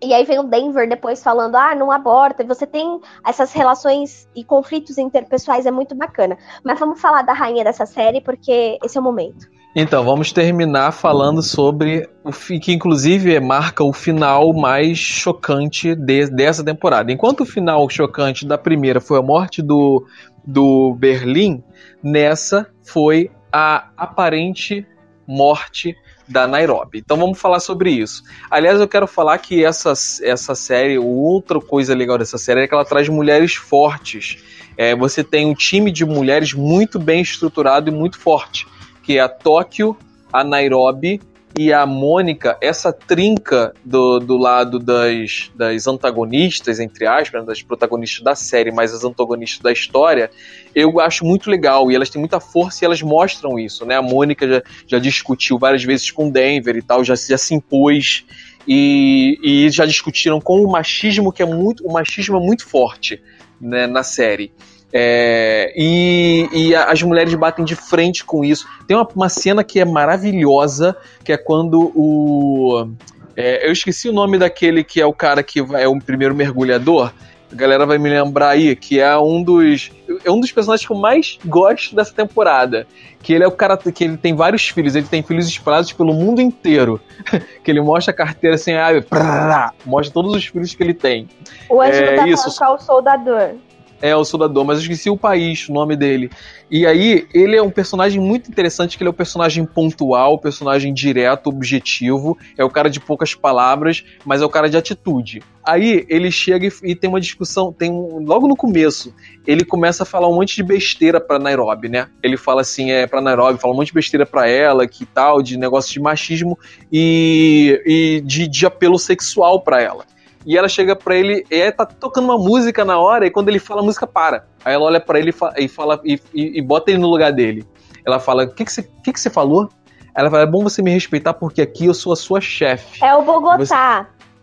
B: E aí vem o Denver depois falando, ah, não aborta. Você tem essas relações e conflitos interpessoais, é muito bacana. Mas vamos falar da rainha dessa série, porque esse é o momento.
A: Então, vamos terminar falando sobre o que, inclusive, marca o final mais chocante de, dessa temporada. Enquanto o final chocante da primeira foi a morte do, do Berlim, nessa foi a aparente morte da Nairobi. Então vamos falar sobre isso. Aliás, eu quero falar que essa, essa série, outra coisa legal dessa série é que ela traz mulheres fortes. É, você tem um time de mulheres muito bem estruturado e muito forte, que é a Tóquio, a Nairobi e a Mônica, essa trinca do, do lado das, das antagonistas, entre aspas, das protagonistas da série, mas as antagonistas da história, eu acho muito legal. E elas têm muita força e elas mostram isso, né? A Mônica já, já discutiu várias vezes com Denver e tal, já, já se impôs. E, e já discutiram com o machismo, que é muito. O machismo é muito forte né, na série. É, e, e, as mulheres batem de frente com isso. Tem uma, uma cena que é maravilhosa, que é quando o. É, eu esqueci o nome daquele que é o cara que é o primeiro mergulhador. A galera vai me lembrar aí, que é um dos. É um dos personagens que eu mais gosto dessa temporada. Que ele é o cara que ele tem vários filhos, ele tem filhos espalhados pelo mundo inteiro. que ele mostra a carteira assim, ah, mostra todos os filhos que ele tem.
B: O Ângelo é, tá isso. o soldador.
A: É, o soldador, mas eu esqueci o país, o nome dele. E aí, ele é um personagem muito interessante, que ele é um personagem pontual, personagem direto, objetivo, é o cara de poucas palavras, mas é o cara de atitude. Aí, ele chega e, e tem uma discussão, tem um, logo no começo, ele começa a falar um monte de besteira pra Nairobi, né? Ele fala assim, é, pra Nairobi, fala um monte de besteira pra ela, que tal, de negócio de machismo e, e de, de apelo sexual pra ela e ela chega para ele e tá tocando uma música na hora e quando ele fala a música para. Aí ela olha para ele e fala e, e, e, bota ele no lugar dele. Ela fala: "O que que você que que você falou?" Ela fala: "É bom você me respeitar porque aqui eu sou a sua chefe."
B: É o Bogotá. Você...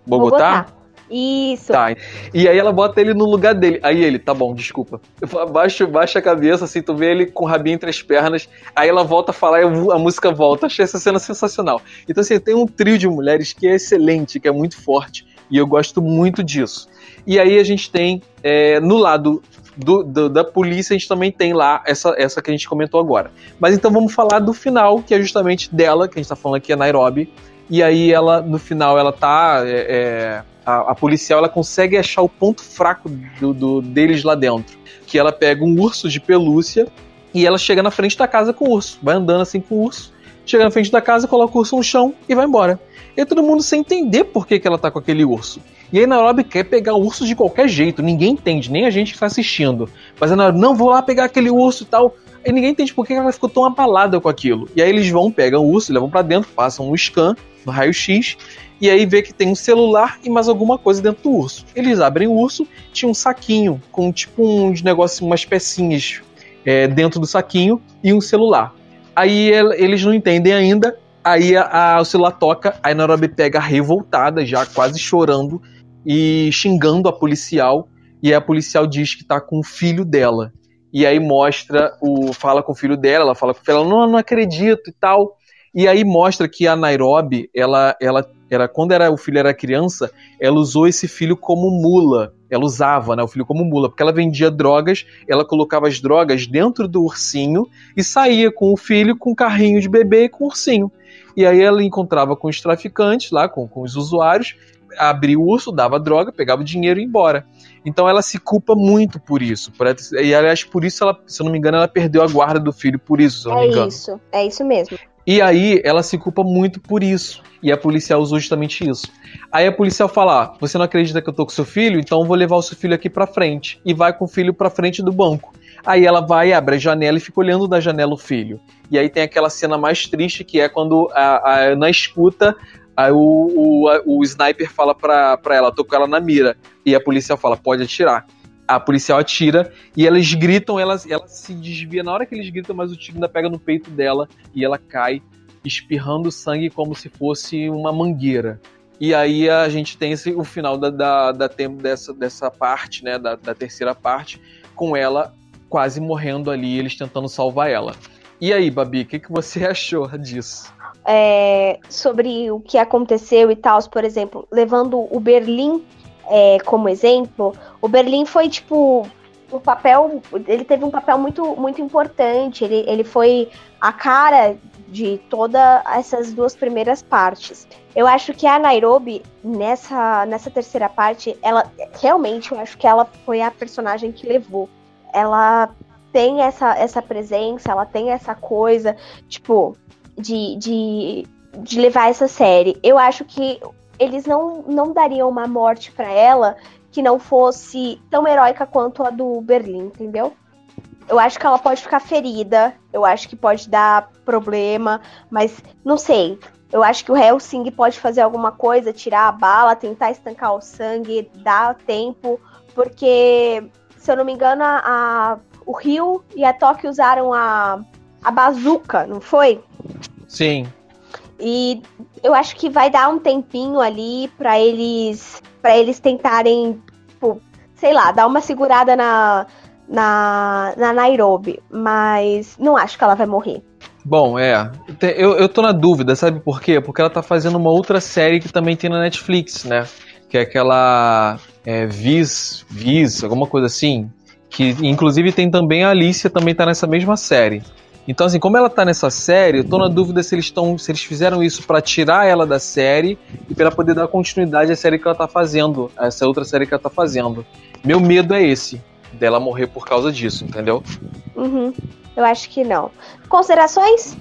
A: Bogotá? Bogotá?
B: Isso.
A: Tá. E aí ela bota ele no lugar dele. Aí ele, tá bom, desculpa. Baixa, baixa a cabeça, assim, tu vê ele com o rabinho entre as pernas. Aí ela volta a falar e a música volta. Achei essa cena sensacional. Então, assim, tem um trio de mulheres que é excelente, que é muito forte. E eu gosto muito disso. E aí a gente tem, é, no lado do, do, da polícia, a gente também tem lá essa, essa que a gente comentou agora. Mas então vamos falar do final, que é justamente dela, que a gente tá falando aqui, é Nairobi. E aí ela, no final, ela tá. É, é, a, a, policial ela consegue achar o ponto fraco do, do, deles lá dentro. Que ela pega um urso de pelúcia e ela chega na frente da casa com o urso. Vai andando assim com o urso. Chega na frente da casa, coloca o urso no chão e vai embora. E todo mundo sem entender por que, que ela tá com aquele urso. E aí Nairobi quer pegar o urso de qualquer jeito, ninguém entende, nem a gente que tá assistindo. Mas a Nairobi, não, vou lá pegar aquele urso e tal. E ninguém entende por que ela ficou tão abalada com aquilo. E aí eles vão, pegam o urso, levam para dentro, passam um scan no raio-x, e aí vê que tem um celular e mais alguma coisa dentro do urso. Eles abrem o urso, tinha um saquinho com tipo uns negócios, umas pecinhas é, dentro do saquinho e um celular. Aí eles não entendem ainda. Aí a, a Ursula toca, a Nairobi pega revoltada, já quase chorando e xingando a policial. E a policial diz que tá com o filho dela. E aí mostra o. fala com o filho dela, ela fala com o filho, ela não, não acredito e tal. E aí mostra que a Nairobi, ela, ela era quando era o filho era criança, ela usou esse filho como mula. Ela usava, né, o filho como mula, porque ela vendia drogas, ela colocava as drogas dentro do ursinho e saía com o filho com carrinho de bebê e com o ursinho. E aí ela encontrava com os traficantes lá, com, com os usuários, abria o urso, dava droga, pegava o dinheiro e ia embora. Então ela se culpa muito por isso. Por, e aliás, por isso ela, se eu não me engano, ela perdeu a guarda do filho por isso, se eu não
B: é
A: me engano.
B: É isso, é isso mesmo.
A: E aí ela se culpa muito por isso. E a policial usou justamente isso. Aí a policial fala: ah, "Você não acredita que eu tô com seu filho? Então eu vou levar o seu filho aqui para frente." E vai com o filho para frente do banco. Aí ela vai, abre a janela e fica olhando da janela o filho. E aí tem aquela cena mais triste que é quando a, a, na escuta Aí o, o, o sniper fala pra, pra ela, tô com ela na mira. E a policial fala, pode atirar. A policial atira e elas gritam, ela, ela se desvia. Na hora que eles gritam, mas o tiro ainda pega no peito dela e ela cai, espirrando sangue como se fosse uma mangueira. E aí a gente tem esse, o final da, da, da dessa, dessa parte, né? Da, da terceira parte, com ela quase morrendo ali, eles tentando salvar ela. E aí, Babi, o que, que você achou disso?
B: é, sobre o que aconteceu e tal, por exemplo, levando o Berlim é, como exemplo, o Berlim foi tipo um papel, ele teve um papel muito, muito importante, ele, ele foi a cara de todas essas duas primeiras partes. Eu acho que a Nairobi, nessa, nessa terceira parte, ela realmente, eu acho que ela foi a personagem que levou. Ela tem essa, essa presença, ela tem essa coisa, tipo, de, de, de levar essa série. Eu acho que eles não, não dariam uma morte para ela que não fosse tão heróica quanto a do Berlim, entendeu? Eu acho que ela pode ficar ferida, eu acho que pode dar problema, mas não sei. Eu acho que o Helsing pode fazer alguma coisa, tirar a bala, tentar estancar o sangue, dar tempo, porque, se eu não me engano, a, a o Rio e a Tóquio usaram a, a bazuca, não foi?
A: Sim.
B: E eu acho que vai dar um tempinho ali para eles para eles tentarem, tipo, sei lá, dar uma segurada na, na, na Nairobi, mas não acho que ela vai morrer.
A: Bom, é. Eu, eu tô na dúvida, sabe por quê? Porque ela tá fazendo uma outra série que também tem na Netflix, né? Que é aquela. É, Viz, Viz, alguma coisa assim. Que inclusive tem também a Alicia, também tá nessa mesma série. Então, assim, como ela tá nessa série, eu tô na dúvida se eles estão. se eles fizeram isso para tirar ela da série e para poder dar continuidade à série que ela tá fazendo, a essa outra série que ela tá fazendo. Meu medo é esse, dela morrer por causa disso, entendeu?
B: Uhum. Eu acho que não. Considerações?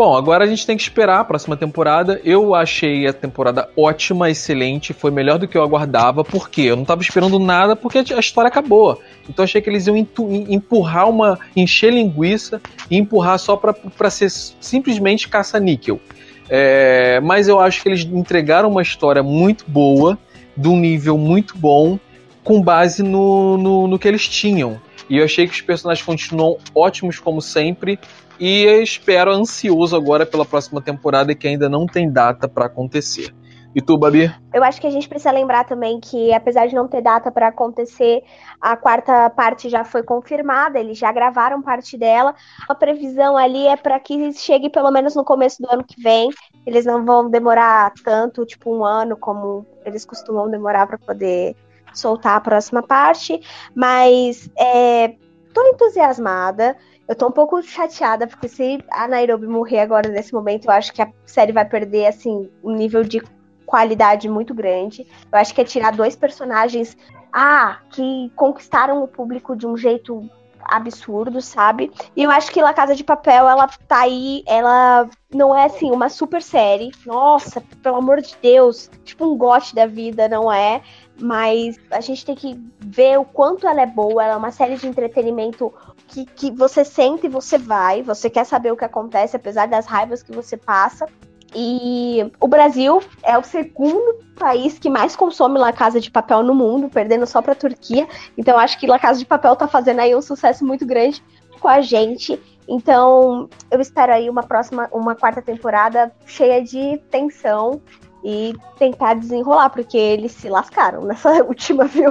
A: Bom, agora a gente tem que esperar a próxima temporada. Eu achei a temporada ótima, excelente, foi melhor do que eu aguardava. Por quê? Eu não estava esperando nada porque a história acabou. Então achei que eles iam empurrar uma. encher linguiça e empurrar só para ser simplesmente caça-níquel. É, mas eu acho que eles entregaram uma história muito boa, de um nível muito bom, com base no, no, no que eles tinham. E eu achei que os personagens continuam ótimos como sempre. E eu espero ansioso agora pela próxima temporada que ainda não tem data para acontecer. E tu, Babi?
B: Eu acho que a gente precisa lembrar também que, apesar de não ter data para acontecer, a quarta parte já foi confirmada, eles já gravaram parte dela. A previsão ali é para que chegue pelo menos no começo do ano que vem. Eles não vão demorar tanto, tipo um ano, como eles costumam demorar para poder soltar a próxima parte. Mas é, tô entusiasmada. Eu tô um pouco chateada, porque se a Nairobi morrer agora nesse momento, eu acho que a série vai perder, assim, um nível de qualidade muito grande. Eu acho que é tirar dois personagens, ah, que conquistaram o público de um jeito absurdo, sabe? E eu acho que La Casa de Papel, ela tá aí, ela não é assim uma super série. Nossa, pelo amor de Deus, tipo um gote da vida, não é? Mas a gente tem que ver o quanto ela é boa. Ela é uma série de entretenimento que, que você sente e você vai, você quer saber o que acontece, apesar das raivas que você passa. E o Brasil é o segundo país que mais consome La Casa de Papel no mundo, perdendo só para a Turquia. Então acho que La Casa de Papel tá fazendo aí um sucesso muito grande com a gente. Então, eu espero aí uma próxima, uma quarta temporada cheia de tensão e tentar desenrolar, porque eles se lascaram nessa última, viu?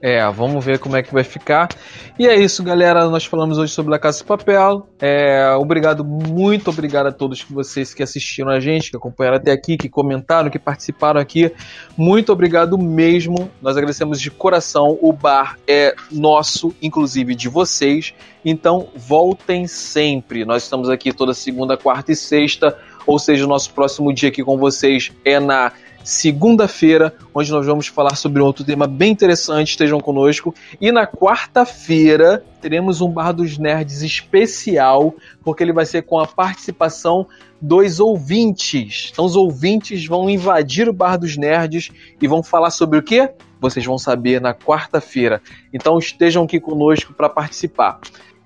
A: É, vamos ver como é que vai ficar. E é isso, galera. Nós falamos hoje sobre a Casa de Papel. É, obrigado, muito obrigado a todos vocês que assistiram a gente, que acompanharam até aqui, que comentaram, que participaram aqui. Muito obrigado mesmo. Nós agradecemos de coração. O bar é nosso, inclusive de vocês. Então, voltem sempre. Nós estamos aqui toda segunda, quarta e sexta. Ou seja, o nosso próximo dia aqui com vocês é na segunda-feira, onde nós vamos falar sobre outro tema bem interessante. Estejam conosco. E na quarta-feira teremos um Bar dos Nerds especial, porque ele vai ser com a participação dos ouvintes. Então, os ouvintes vão invadir o Bar dos Nerds e vão falar sobre o quê? Vocês vão saber na quarta-feira. Então, estejam aqui conosco para participar.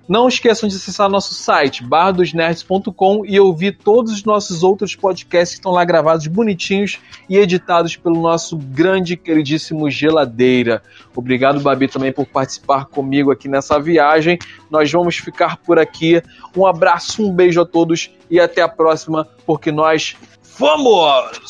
A: Não esqueçam de acessar nosso site, bardosnerds.com e ouvir todos os nossos outros podcasts que estão lá gravados bonitinhos e editados pelo nosso grande queridíssimo Geladeira. Obrigado, Babi, também por participar comigo aqui nessa viagem. Nós vamos ficar por aqui. Um abraço, um beijo a todos e até a próxima, porque nós fomos!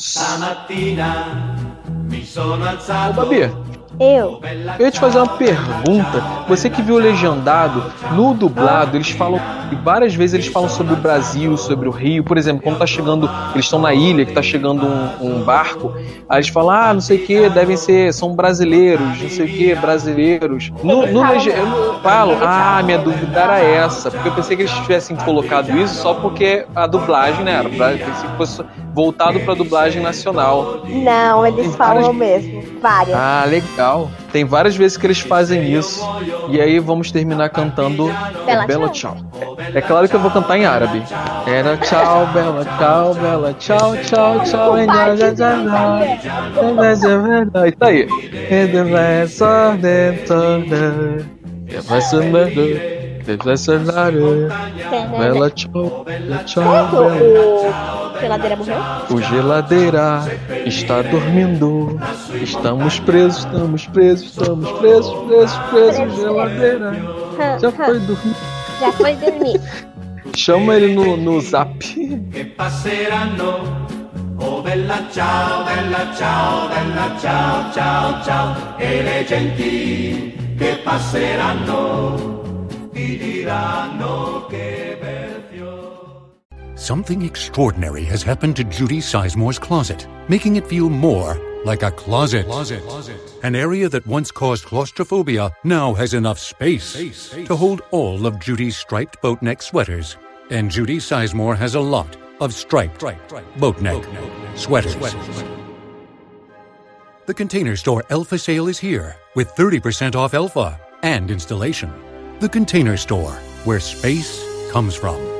A: Ô, Babi,
B: eu.
A: Eu ia te fazer uma pergunta. Você que viu o legendado, no dublado, eles falam. Várias vezes eles falam sobre o Brasil, sobre o Rio. Por exemplo, quando tá chegando. Eles estão na ilha, que tá chegando um, um barco. Aí eles falam, ah, não sei o que, devem ser. São brasileiros, não sei o que, brasileiros. No, no legendado. Falam, ah, minha dúvida era essa. Porque eu pensei que eles tivessem colocado isso só porque a dublagem, né? Era pra, pensei que fosse voltado pra dublagem nacional.
B: Não, eles falam mesmo. Várias.
A: Ah, legal. Tem várias vezes que eles fazem isso. E aí vamos terminar cantando
B: Bela
A: Bela Tchau. É claro que eu vou cantar em árabe. Era tchau, bela tchau, bela tchau, tchau, tchau. E tá aí. E ser melhor. Bela tchau, bela tchau, bela.
B: O geladeira morreu?
A: O geladeira está dormindo. Estamos presos, estamos presos, estamos presos, presos, presos. Geladeira já foi dormir.
B: Já foi dormir.
A: Chama ele no, no zap.
C: che passeranno. Oh bella ciao, bella ciao, bella ciao, ciao, ciao. E le genti che passeranno
D: Something extraordinary has happened to Judy Sizemore's closet, making it feel more like a closet. closet. closet. An area that once caused claustrophobia now has enough space, to hold all of Judy's striped boat neck sweaters. And Judy Sizemore has a lot of striped boat neck sweaters. The container store Alpha sale is here with 30% off Alpha and installation. The container store, where space comes from.